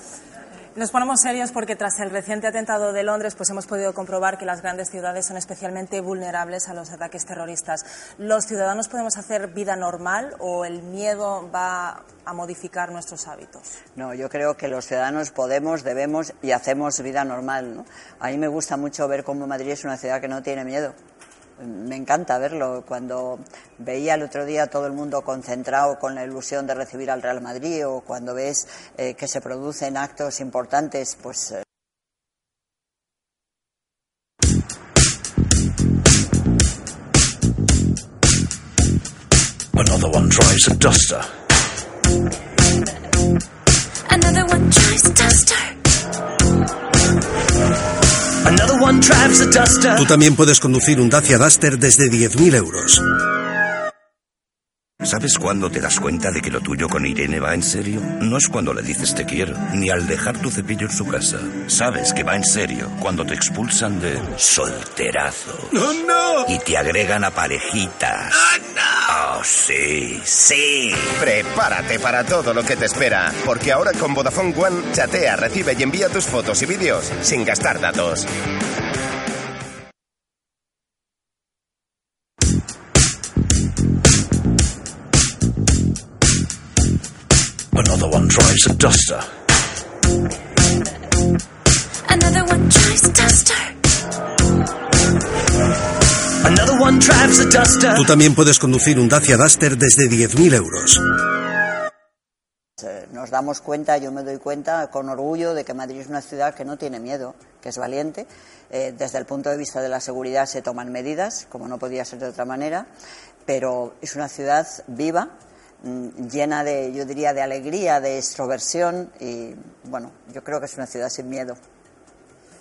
Nos ponemos serios porque tras el reciente atentado de Londres pues hemos podido comprobar que las grandes ciudades son especialmente vulnerables a los ataques terroristas. ¿Los ciudadanos podemos hacer vida normal o el miedo va a modificar nuestros hábitos? No, yo creo que los ciudadanos podemos, debemos y hacemos vida normal. ¿no? A mí me gusta mucho ver cómo Madrid es una ciudad que no tiene miedo me encanta verlo. Cuando veía el otro día todo el mundo concentrado con la ilusión de recibir al Real Madrid o cuando ves eh, que se producen actos importantes, pues. Eh... Another one tries a duster. Another one tries a duster. Tú también puedes conducir un Dacia Duster desde 10.000 euros. ¿Sabes cuándo te das cuenta de que lo tuyo con Irene va en serio? No es cuando le dices te quiero, ni al dejar tu cepillo en su casa. Sabes que va en serio cuando te expulsan de solterazo. ¡No, no! Y te agregan a parejitas. ¡Oh, sí, sí! Prepárate para todo lo que te espera, porque ahora con Vodafone One chatea, recibe y envía tus fotos y vídeos sin gastar datos. A duster. Another one drives a duster. Another one drives a duster. Tú también puedes conducir un Dacia Duster desde 10.000 euros. Eh, Nos damos cuenta, yo me doy cuenta con orgullo de que Madrid es una ciudad que no tiene miedo, que es valiente. Eh, desde el punto de vista de la seguridad se toman medidas, como no podía ser de otra manera, pero es una ciudad viva, llena de, yo diría, de alegría, de extroversión y, bueno, yo creo que es una ciudad sin miedo.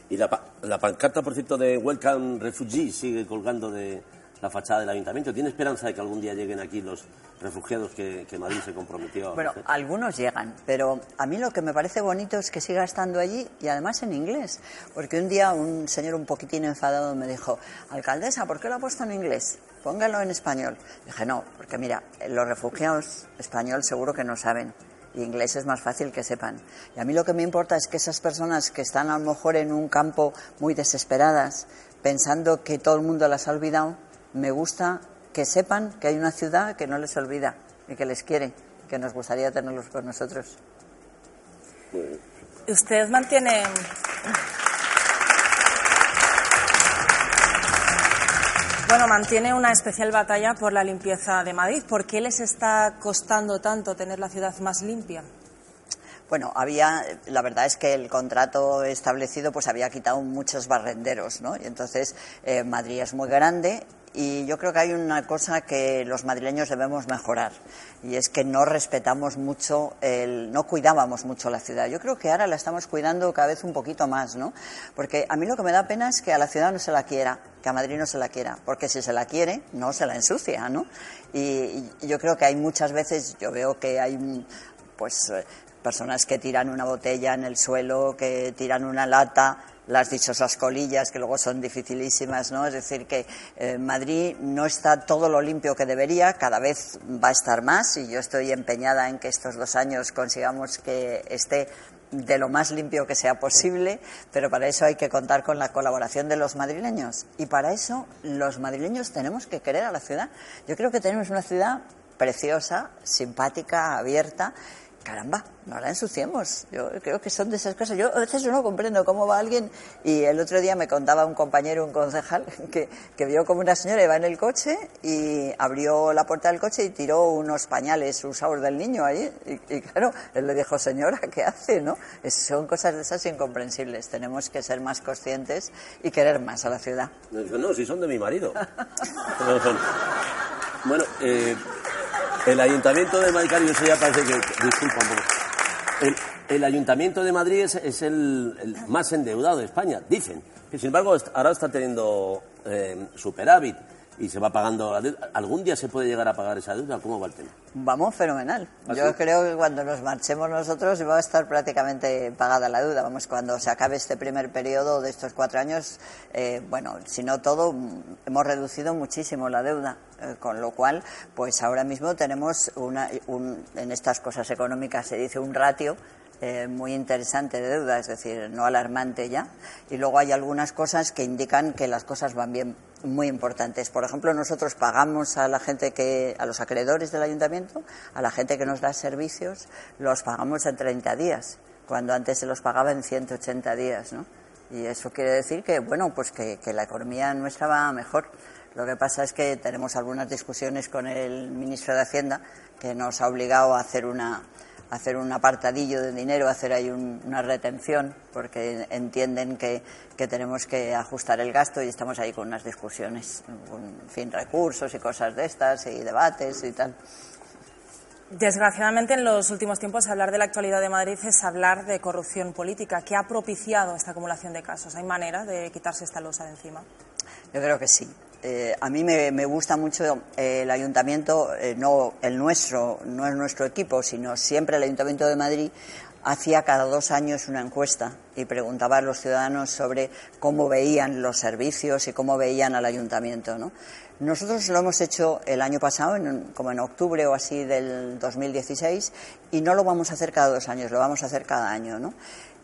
Y la, la pancarta, por cierto, de Welcome Refugees sigue colgando de la fachada del ayuntamiento. ¿Tiene esperanza de que algún día lleguen aquí los refugiados que, que Madrid se comprometió a Bueno, hacer? algunos llegan, pero a mí lo que me parece bonito es que siga estando allí y además en inglés. Porque un día un señor un poquitín enfadado me dijo, alcaldesa, ¿por qué lo ha puesto en inglés? Póngalo en español. Dije, no, porque mira, los refugiados español seguro que no saben. Y inglés es más fácil que sepan. Y a mí lo que me importa es que esas personas que están a lo mejor en un campo muy desesperadas, pensando que todo el mundo las ha olvidado, me gusta que sepan que hay una ciudad que no les olvida y que les quiere, que nos gustaría tenerlos con nosotros. Usted mantiene. Bueno, mantiene una especial batalla por la limpieza de Madrid. ¿Por qué les está costando tanto tener la ciudad más limpia? Bueno, había, la verdad es que el contrato establecido pues había quitado muchos barrenderos, ¿no? Y entonces eh, Madrid es muy grande y yo creo que hay una cosa que los madrileños debemos mejorar y es que no respetamos mucho, el, no cuidábamos mucho la ciudad. Yo creo que ahora la estamos cuidando cada vez un poquito más, ¿no? Porque a mí lo que me da pena es que a la ciudad no se la quiera, que a Madrid no se la quiera, porque si se la quiere, no se la ensucia, ¿no? Y, y yo creo que hay muchas veces, yo veo que hay, pues, eh, personas que tiran una botella en el suelo, que tiran una lata, las dichosas colillas, que luego son dificilísimas, ¿no? Es decir, que eh, Madrid no está todo lo limpio que debería, cada vez va a estar más y yo estoy empeñada en que estos dos años consigamos que esté de lo más limpio que sea posible, pero para eso hay que contar con la colaboración de los madrileños. Y para eso los madrileños tenemos que querer a la ciudad. Yo creo que tenemos una ciudad preciosa, simpática, abierta. Caramba, no la ensuciemos. Yo creo que son de esas cosas. Yo a veces no comprendo cómo va alguien. Y el otro día me contaba un compañero, un concejal, <laughs> que, que vio como una señora iba en el coche y abrió la puerta del coche y tiró unos pañales usados del niño ahí. Y, claro, él le dijo, señora, ¿qué hace? ¿no? Son cosas de esas incomprensibles. Tenemos que ser más conscientes y querer más a la ciudad. No, si son de mi marido. <laughs> Bueno, eh, el Ayuntamiento de Madrid, eso ya parece que... El, Ayuntamiento de Madrid es, el, más endeudado de España, dicen. Sin embargo ahora está teniendo eh, superávit y se va pagando la deuda. ¿Algún día se puede llegar a pagar esa deuda? ¿Cómo va el tema? Vamos, fenomenal. ¿Ah, Yo creo que cuando nos marchemos nosotros va a estar prácticamente pagada la deuda. Vamos, cuando se acabe este primer periodo de estos cuatro años, eh, bueno, si no todo, mm, hemos reducido muchísimo la deuda. eh, con lo cual, pues ahora mismo tenemos una, un- en estas cosas económicas se dice un ratio eh, muy interesante de deuda, es decir, no alarmante ya. Y luego hay algunas cosas que indican que las cosas van bien, muy importantes. Por ejemplo, nosotros pagamos a la gente que, a los acreedores del ayuntamiento, a la gente que nos da servicios, los pagamos en 30 días, cuando antes se los pagaba en 180 días, ¿no? Y eso quiere decir que, bueno, pues que, la economía nuestra va mejor. Lo que pasa es que tenemos algunas discusiones con el ministro de Hacienda que nos ha obligado a hacer una hacer un apartadillo de dinero, hacer ahí un- una retención, porque entienden que, que tenemos que ajustar el gasto y estamos ahí con unas discusiones, con, en fin, recursos y cosas de estas y debates y tal. Desgraciadamente, en los últimos tiempos, hablar de la actualidad de Madrid es hablar de corrupción política. ¿Qué ha propiciado esta acumulación de casos? ¿Hay manera de quitarse esta losa de encima? Yo creo que sí. Eh, a mí me, gusta mucho eh, el ayuntamiento, eh, no el nuestro, no es nuestro equipo, sino siempre el ayuntamiento de Madrid hacía cada dos años una encuesta y preguntaba a los ciudadanos sobre cómo veían los servicios y cómo veían al ayuntamiento. ¿no? Nosotros lo hemos hecho el año pasado, en- como en octubre o así del 2016, y no lo vamos a hacer cada dos años, lo vamos a hacer cada año. ¿no?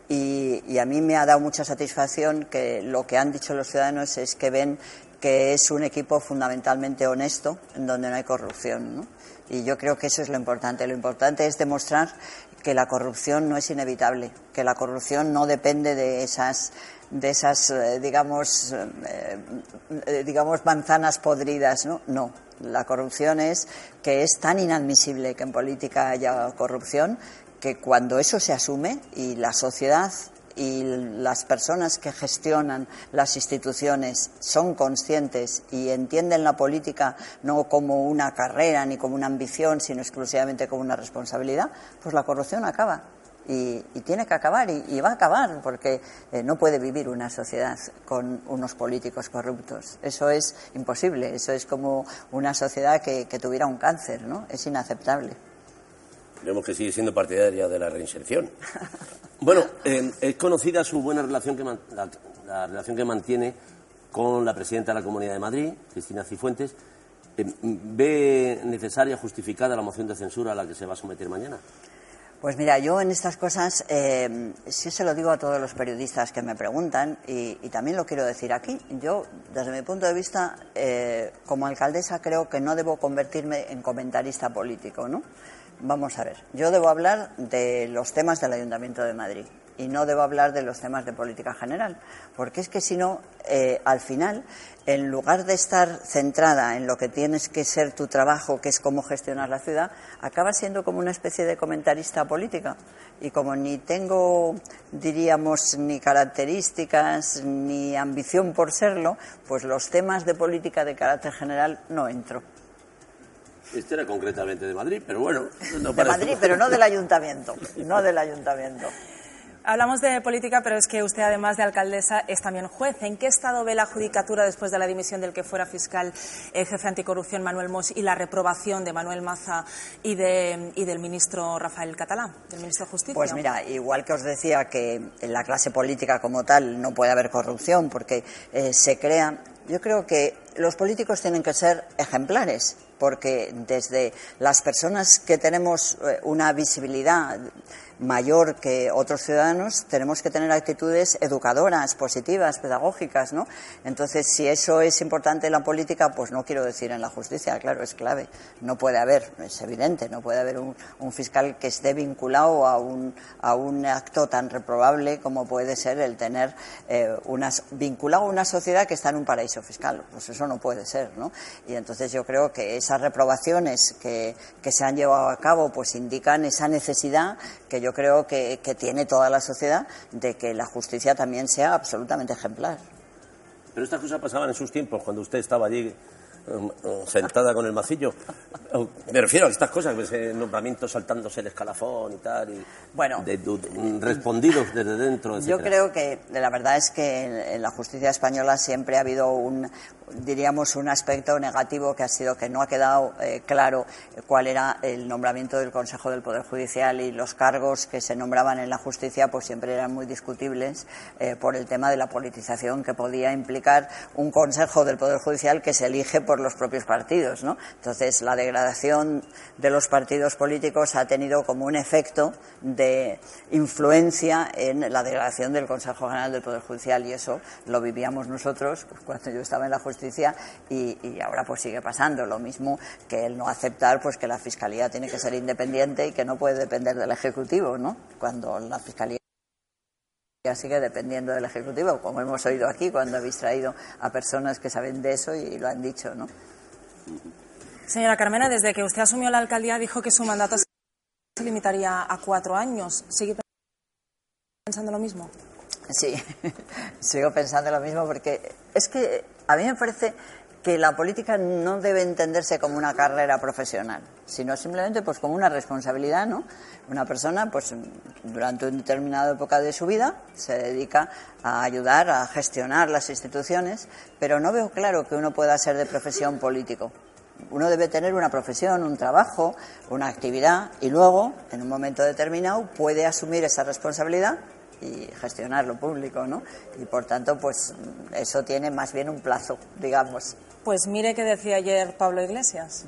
Y a mí me ha dado mucha satisfacción que lo que han dicho los ciudadanos es que ven que es un equipo fundamentalmente honesto, en donde no hay corrupción. ¿no? Y yo creo que eso es lo importante. Lo importante es demostrar que la corrupción no es inevitable, que la corrupción no depende de esas de esas eh, digamos eh, eh, digamos manzanas podridas no no la corrupción es que es tan inadmisible que en política haya corrupción que cuando eso se asume y la sociedad y las personas que gestionan las instituciones son conscientes y entienden la política no como una carrera ni como una ambición, sino exclusivamente como una responsabilidad, pues la corrupción acaba. Y, y tiene que acabar, y, va a acabar, porque eh, no puede vivir una sociedad con unos políticos corruptos. Eso es imposible, eso es como una sociedad que, que tuviera un cáncer, ¿no? Es inaceptable. Vemos que sigue siendo partidaria de la reinserción. <laughs> Bueno, eh, es conocida su buena relación que man- la, la relación que mantiene con la presidenta de la Comunidad de Madrid, Cristina Cifuentes. Eh, ¿Ve necesaria, justificada la moción de censura a la que se va a someter mañana? Pues mira, yo en estas cosas eh, sí se lo digo a todos los periodistas que me preguntan y, y también lo quiero decir aquí. Yo, desde mi punto de vista, eh, como alcaldesa creo que no debo convertirme en comentarista político, ¿no? Vamos a ver, yo debo hablar de los temas del Ayuntamiento de Madrid y no debo hablar de los temas de política general, porque es que si no, eh, al final, en lugar de estar centrada en lo que tienes que ser tu trabajo, que es cómo gestionar la ciudad, acaba siendo como una especie de comentarista política. Y como ni tengo, diríamos, ni características ni ambición por serlo, pues los temas de política de carácter general no entro. Este era concretamente de Madrid, pero bueno. no De Madrid, pero no del ayuntamiento, no del ayuntamiento. Hablamos de política, pero es que usted, además de alcaldesa, es también juez. ¿En qué estado ve la judicatura después de la dimisión del que fuera fiscal eh, jefe anticorrupción Manuel Mos y la reprobación de Manuel Maza y, de, y del ministro Rafael Catalá, del ministro de Justicia? Pues mira, igual que os decía que en la clase política como tal no puede haber corrupción porque eh, se crea, yo creo que los políticos tienen que ser ejemplares porque desde las personas que tenemos eh, una visibilidad mayor que otros ciudadanos, tenemos que tener actitudes educadoras, positivas, pedagógicas, ¿no? Entonces, si eso es importante en la política, pues no quiero decir en la justicia, claro, es clave. No puede haber, es evidente, no puede haber un, un fiscal que esté vinculado a un, a un acto tan reprobable como puede ser el tener eh, unas, vinculado a una sociedad que está en un paraíso fiscal. Pues eso no puede ser, ¿no? Y entonces yo creo que esas reprobaciones que, que se han llevado a cabo, pues indican esa necesidad que yo creo que, que tiene toda la sociedad de que la justicia también sea absolutamente ejemplar. Pero estas cosas pasaban en sus tiempos, cuando usted estaba allí eh, eh, sentada con el macillo. Eh, Me refiero a estas cosas, nombramientos saltándose el escalafón y tal, y Bueno. de- de- respondidos desde dentro, Yo creo que la verdad es que en la justicia española siempre ha habido un, diríamos, un aspecto negativo que ha sido que no ha quedado eh, claro cuál era el nombramiento del Consejo del Poder Judicial y los cargos que se nombraban en la justicia pues siempre eran muy discutibles eh, por el tema de la politización que podía implicar un Consejo del Poder Judicial que se elige por los propios partidos, ¿no? Entonces la degradación de los partidos políticos ha tenido como un efecto de influencia en la degradación del Consejo General del Poder Judicial y eso lo vivíamos nosotros cuando yo estaba en la justicia y, y ahora pues sigue pasando lo mismo que el no aceptar pues que la fiscalía tiene que ser independiente y que no puede depender del ejecutivo, ¿no? Cuando la fiscalía sigue dependiendo del ejecutivo, como hemos oído aquí cuando habéis traído a personas que saben de eso y lo han dicho, ¿no? Señora Carmena, desde que usted asumió la alcaldía dijo que su mandato se limitaría a cuatro años. ¿Sigue pensando lo mismo? Sí, <laughs> sigo pensando lo mismo porque es que a mí me parece que la política no debe entenderse como una carrera profesional, sino simplemente pues como una responsabilidad, ¿no? Una persona pues durante una determinada época de su vida se dedica a ayudar a gestionar las instituciones, pero no veo claro que uno pueda ser de profesión político. Uno debe tener una profesión, un trabajo, una actividad y luego, en un momento determinado, puede asumir esa responsabilidad y gestionar lo público, ¿no? Y por tanto, pues eso tiene más bien un plazo, digamos. Pues mire que decía ayer Pablo Iglesias.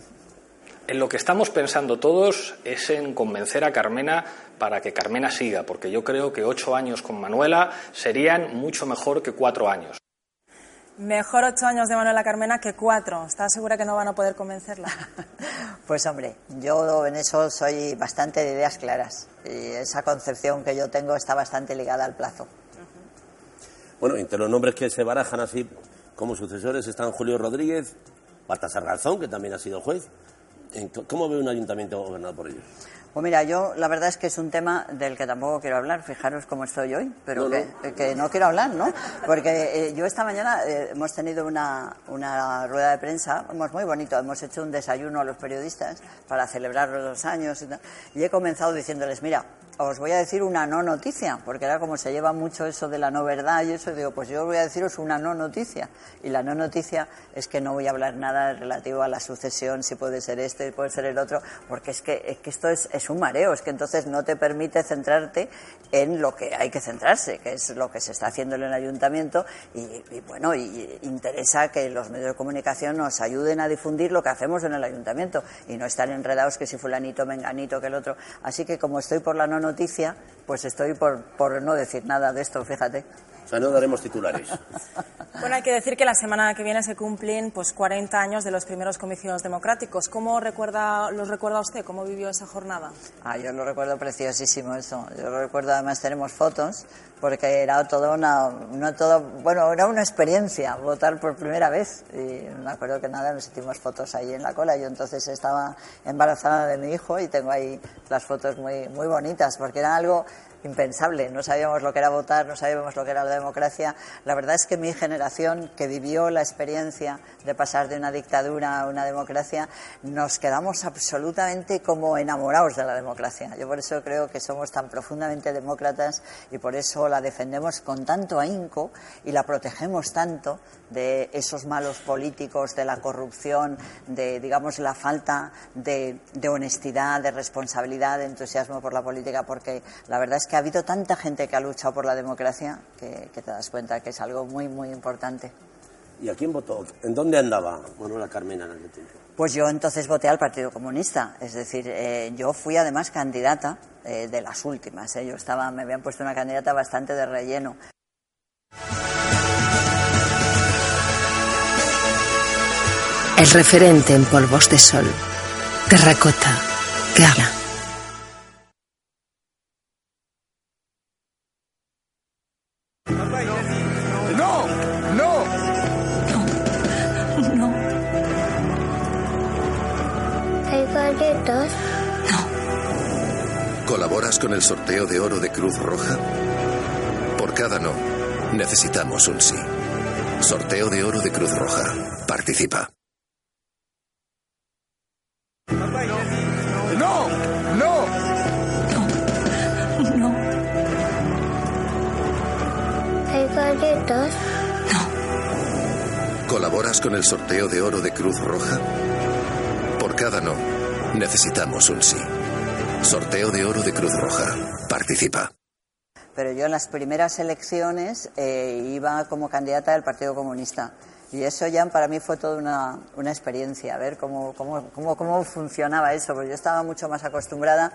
En lo que estamos pensando todos es en convencer a Carmena para que Carmena siga, porque yo creo que ocho años con Manuela serían mucho mejor que cuatro años. Mejor ocho años de Manuela Carmena que cuatro. ¿Estás segura que no van a poder convencerla? <laughs> Pues hombre, yo en eso soy bastante de ideas claras y esa concepción que yo tengo está bastante ligada al plazo. Bueno, entre los nombres que se barajan así como sucesores están Julio Rodríguez, Baltasar Garzón, que también ha sido juez. ¿Cómo ve un ayuntamiento gobernado por ellos? Pues mira, yo la verdad es que es un tema del que tampoco quiero hablar. Fijaros cómo estoy hoy, pero que, no. quiero hablar, ¿no? Porque eh, yo esta mañana eh, hemos tenido una, una, rueda de prensa, hemos muy bonito, hemos hecho un desayuno a los periodistas para celebrar los dos años y, tal, y he comenzado diciéndoles, mira, os voy a decir una no noticia, porque ahora como se lleva mucho eso de la no verdad y eso, digo, pues yo voy a deciros una no noticia. Y la no noticia es que no voy a hablar nada relativo a la sucesión, si puede ser este, puede ser el otro, porque es que, es que esto es, es un mareo, es que entonces no te permite centrarte en lo que hay que centrarse, que es lo que se está haciendo en el ayuntamiento y, y bueno, y interesa que los medios de comunicación nos ayuden a difundir lo que hacemos en el ayuntamiento y no estar enredados que si fulanito, menganito, que el otro. Así que como estoy por la no noticia, pues estoy por, por no decir nada de esto, fíjate. Sea, no daremos titulares. <laughs> Bueno, hay que decir que la semana que viene se cumplen pues 40 años de los primeros comicios democráticos. ¿Cómo recuerda, los recuerda usted? ¿Cómo vivió esa jornada? Ah, yo lo recuerdo preciosísimo eso. Yo lo recuerdo, además tenemos fotos, porque era todo una, no todo, bueno, era una experiencia votar por primera vez. Y me acuerdo que nada, nos hicimos fotos ahí en la cola. Yo entonces estaba embarazada de mi hijo y tengo ahí las fotos muy, muy bonitas, porque era algo impensable. No sabíamos lo que era votar, no sabíamos lo que era la democracia. La verdad es que mi generación, que vivió la experiencia de pasar de una dictadura a una democracia, nos quedamos absolutamente como enamorados de la democracia. Yo por eso creo que somos tan profundamente demócratas y por eso la defendemos con tanto ahínco y la protegemos tanto de esos malos políticos, de la corrupción, de, digamos, la falta de, honestidad, de responsabilidad, de entusiasmo por la política, porque la verdad es que ha habido tanta gente que ha luchado por la democracia que, te das cuenta que es algo muy, muy importante. ¿Y a quién votó? ¿En dónde andaba Manuela Carmena en aquel tiempo? Pues yo entonces voté al Partido Comunista, es decir, eh, yo fui además candidata eh, de las últimas. Eh. Yo estaba, me habían puesto una candidata bastante de relleno. El referente en polvos de sol. Terracota. Gala. Con el sorteo de oro de Cruz Roja? Por cada no, necesitamos un sí. Sorteo de oro de Cruz Roja. Participa. ¡No! ¡No! No. ¿Hay galletas? ¿Colaboras con el sorteo de oro de Cruz Roja? Por cada no, necesitamos un sí. Sorteo de oro de Cruz Roja. Participa. Pero yo en las primeras elecciones eh, iba como candidata del Partido Comunista. Y eso ya para mí fue toda una, una experiencia, a ver cómo, cómo, cómo, cómo funcionaba eso, porque yo estaba mucho más acostumbrada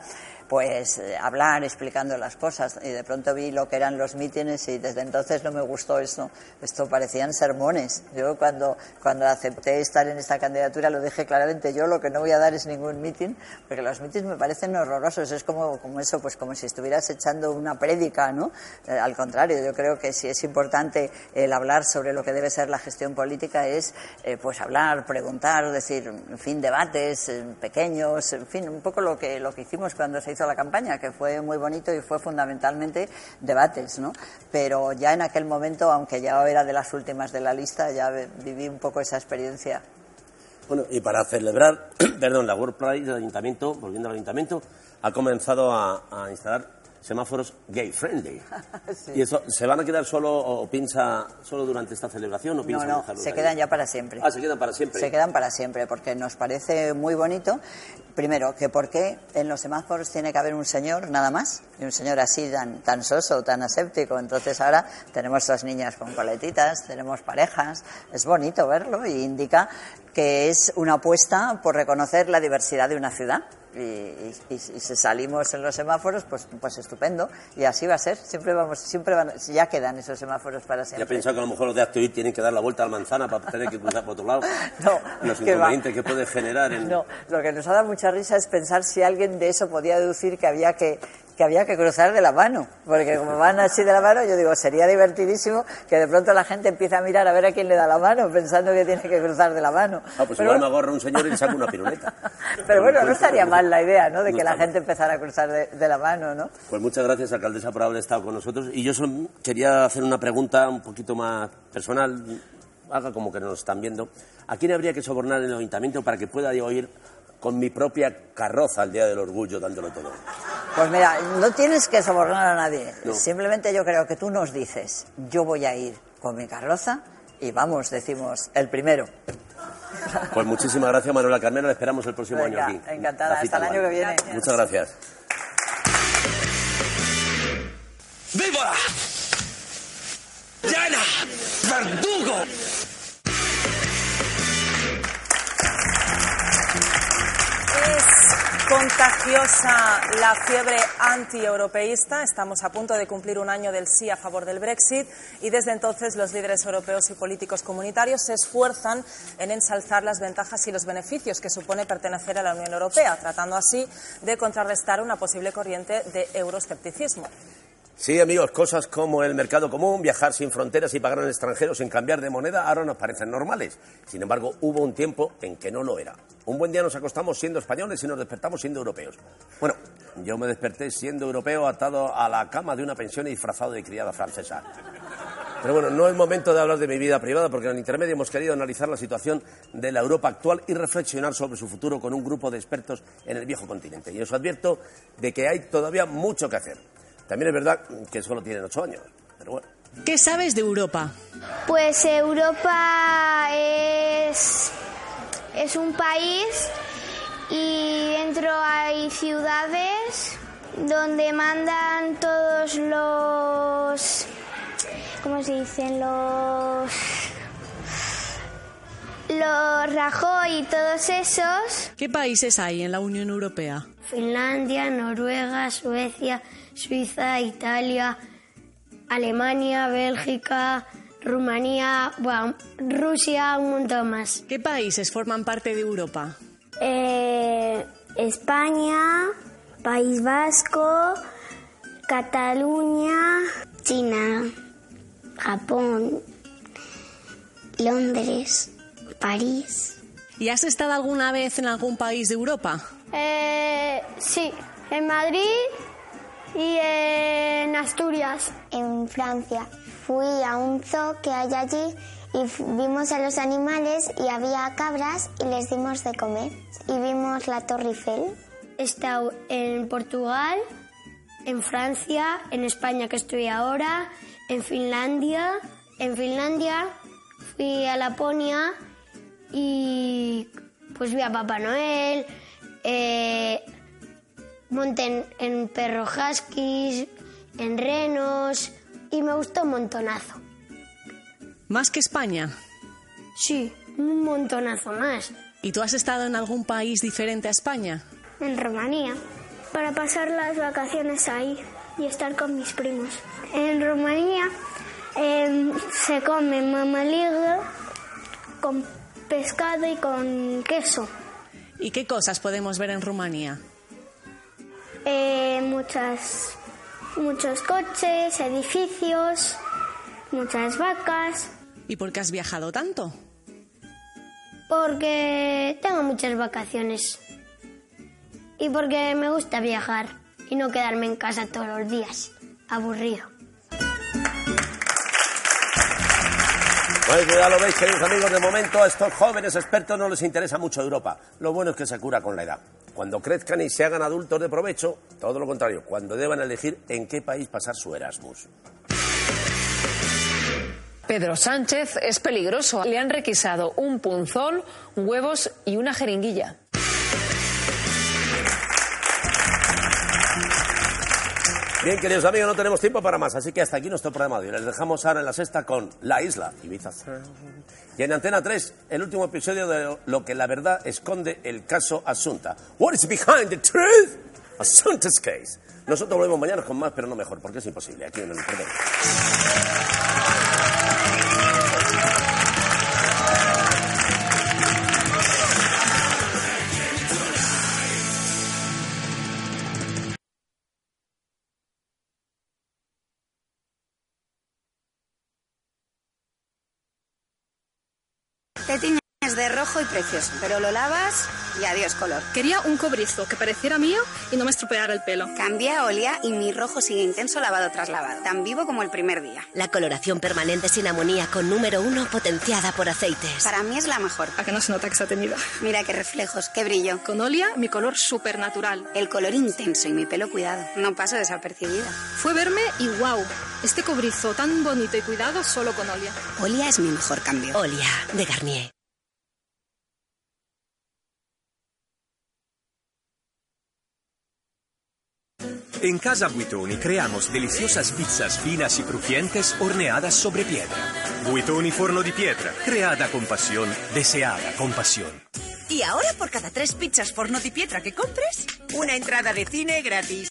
pues eh, hablar explicando las cosas y de pronto vi lo que eran los mítines y desde entonces no me gustó eso. Esto parecían sermones. Yo cuando, cuando acepté estar en esta candidatura lo dije claramente, yo lo que no voy a dar es ningún mitin, porque los mítines me parecen horrorosos, es como, como eso, pues como si estuvieras echando una prédica, ¿no? Eh, al contrario, yo creo que sí es importante el hablar sobre lo que debe ser la gestión política es eh, pues hablar, preguntar, decir, en fin, debates pequeños, en fin, un poco lo que, lo que hicimos cuando se la campaña, que fue muy bonito y fue fundamentalmente debates, ¿no? Pero ya en aquel momento, aunque ya era de las últimas de la lista, ya viví un poco esa experiencia. Bueno, y para celebrar, <clears throat> perdón, la World Pride del Ayuntamiento, volviendo al Ayuntamiento, ha comenzado a, a instalar semáforos gay friendly. <laughs> ¿Y eso se van a quedar solo o pincha solo durante esta celebración o No, piensan no, se ahí? quedan ya para siempre. Ah, se quedan para siempre. Se quedan para siempre, porque nos parece muy bonito. Primero, que por qué en los semáforos tiene que haber un señor nada más, y un señor así tan, tan soso, tan aséptico. Entonces ahora tenemos estas niñas con coletitas, tenemos parejas, es bonito verlo y indica que es una apuesta por reconocer la diversidad de una ciudad. Y, y- y- si salimos en los semáforos, pues, pues estupendo. Y así va a ser. Siempre vamos, siempre van, ya quedan esos semáforos para Ya siempre. pensado que a lo mejor los de Activit tienen que dar la vuelta a la manzana para tener que cruzar por otro lado. <laughs> No, Los que va. inconvenientes que puede generar en... No, lo que nos ha dado mucha risa es pensar si alguien de eso podía deducir que había que que había que cruzar de la mano, porque como van así de la mano, yo digo, sería divertidísimo que de pronto la gente empiece a mirar a ver a quién le da la mano, pensando que tiene que cruzar de la mano. Ah, pues pero, igual me agarra un señor y le saca una piruleta. <laughs> pero bueno, no estaría mal la idea, ¿no? De No que la gente empezara a cruzar de, de la mano, ¿no? Pues muchas gracias, alcaldesa, por haber estado con nosotros. Y yo solo quería hacer una pregunta un poquito más personal, haga como que no nos están viendo. ¿A quién habría que sobornar en el ayuntamiento para que pueda yo ir con mi propia carroza al Día del Orgullo dándolo todo? Pues mira, no tienes que sobornar a nadie. No. Simplemente yo creo que tú nos dices, yo voy a ir con mi carroza y vamos, decimos, el primero. Pues muchísimas gracias, Manuela Carmena. Le esperamos el próximo Venga, año aquí. encantada. La Hasta el año que viene. Muchas gracias. ¡Víbora! ¡Llana! ¡Verdugo! Es contagiosa la fiebre antieuropeísta. Estamos a punto de cumplir un año del sí a favor del Brexit y desde entonces los líderes europeos y políticos comunitarios se esfuerzan en ensalzar las ventajas y los beneficios que supone pertenecer a la Unión Europea, tratando así de contrarrestar una posible corriente de euroescepticismo. Sí, amigos, cosas como el mercado común, viajar sin fronteras y pagar en extranjero sin cambiar de moneda ahora nos parecen normales. Sin embargo, hubo un tiempo en que no lo era. Un buen día nos acostamos siendo españoles y nos despertamos siendo europeos. Bueno, yo me desperté siendo europeo atado a la cama de una pensión y disfrazado de criada francesa. Pero bueno, no es momento de hablar de mi vida privada porque en el intermedio hemos querido analizar la situación de la Europa actual y reflexionar sobre su futuro con un grupo de expertos en el viejo continente. Y os advierto de que hay todavía mucho que hacer. También es verdad que solo tienen ocho años, pero bueno. ¿Qué sabes de Europa? Pues Europa es, es un país y dentro hay ciudades donde mandan todos los... ¿Cómo se dicen? Los... Los Rajoy y todos esos. ¿Qué países hay en la Unión Europea? Finlandia, Noruega, Suecia, Suiza, Italia, Alemania, Bélgica, Rumanía, bueno, Rusia, un montón más. ¿Qué países forman parte de Europa? Eh, España, País Vasco, Cataluña, China, Japón, Londres, París. ¿Y has estado alguna vez en algún país de Europa? Eh, sí, en Madrid y en Asturias. En Francia. Fui a un zoo que hay allí y vimos a los animales y había cabras y les dimos de comer. Y vimos la Torre Eiffel. He estado en Portugal, en Francia, en España que estoy ahora, en Finlandia. En Finlandia fui a Laponia y pues vi a Papá Noel, eh, monté en, perro huskies, en renos y me gustó un montonazo. ¿Más que España? Sí, un montonazo más. ¿Y tú has estado en algún país diferente a España? En Rumanía, para pasar las vacaciones ahí y estar con mis primos. En Rumanía em, se come mamaligre con pescado y con queso. ¿Y qué cosas podemos ver en Rumanía? Eh, muchas, muchos coches, edificios, muchas vacas. ¿Y por qué has viajado tanto? Porque tengo muchas vacaciones. Y porque me gusta viajar y no quedarme en casa todos los días. Aburrido. Pues ya lo veis, queridos amigos, de momento a estos jóvenes expertos no les interesa mucho Europa. Lo bueno es que se cura con la edad. Cuando crezcan y se hagan adultos de provecho, todo lo contrario, cuando deban elegir en qué país pasar su Erasmus. Pedro Sánchez es peligroso. Le han requisado un punzón, huevos y una jeringuilla. Bien, queridos amigos, no tenemos tiempo para más, así que hasta aquí nuestro programa de. Les dejamos ahora en la sexta con La Isla, Ibiza. Y en Antena 3, el último episodio de lo que la verdad esconde el caso Asunta. What is behind the truth? Asunta's case. Nosotros volvemos mañana con más, pero no mejor, porque es imposible. Aquí en el programa. Y precioso, pero lo lavas y adiós color. Quería un cobrizo que pareciera mío y no me estropeara el pelo. Cambia a Olia y mi rojo sigue intenso lavado tras lavado, tan vivo como el primer día. La coloración permanente sin amoníaco número uno potenciada por aceites. Para mí es la mejor. A que no se nota que está teñida. Mira qué reflejos, qué brillo. Con Olia, mi color súper natural. El color intenso y mi pelo cuidado. No paso desapercibida. Fue verme y wow, este cobrizo tan bonito y cuidado solo con Olia. Olia es mi mejor cambio. Olia, de Garnier. En Casa Buitoni creamos deliciosas pizzas finas y crujientes horneadas sobre piedra. Buitoni Forno di Pietra, creada con pasión, deseada con pasión. Y ahora por cada tres pizzas Forno di Pietra que compres, una entrada de cine gratis.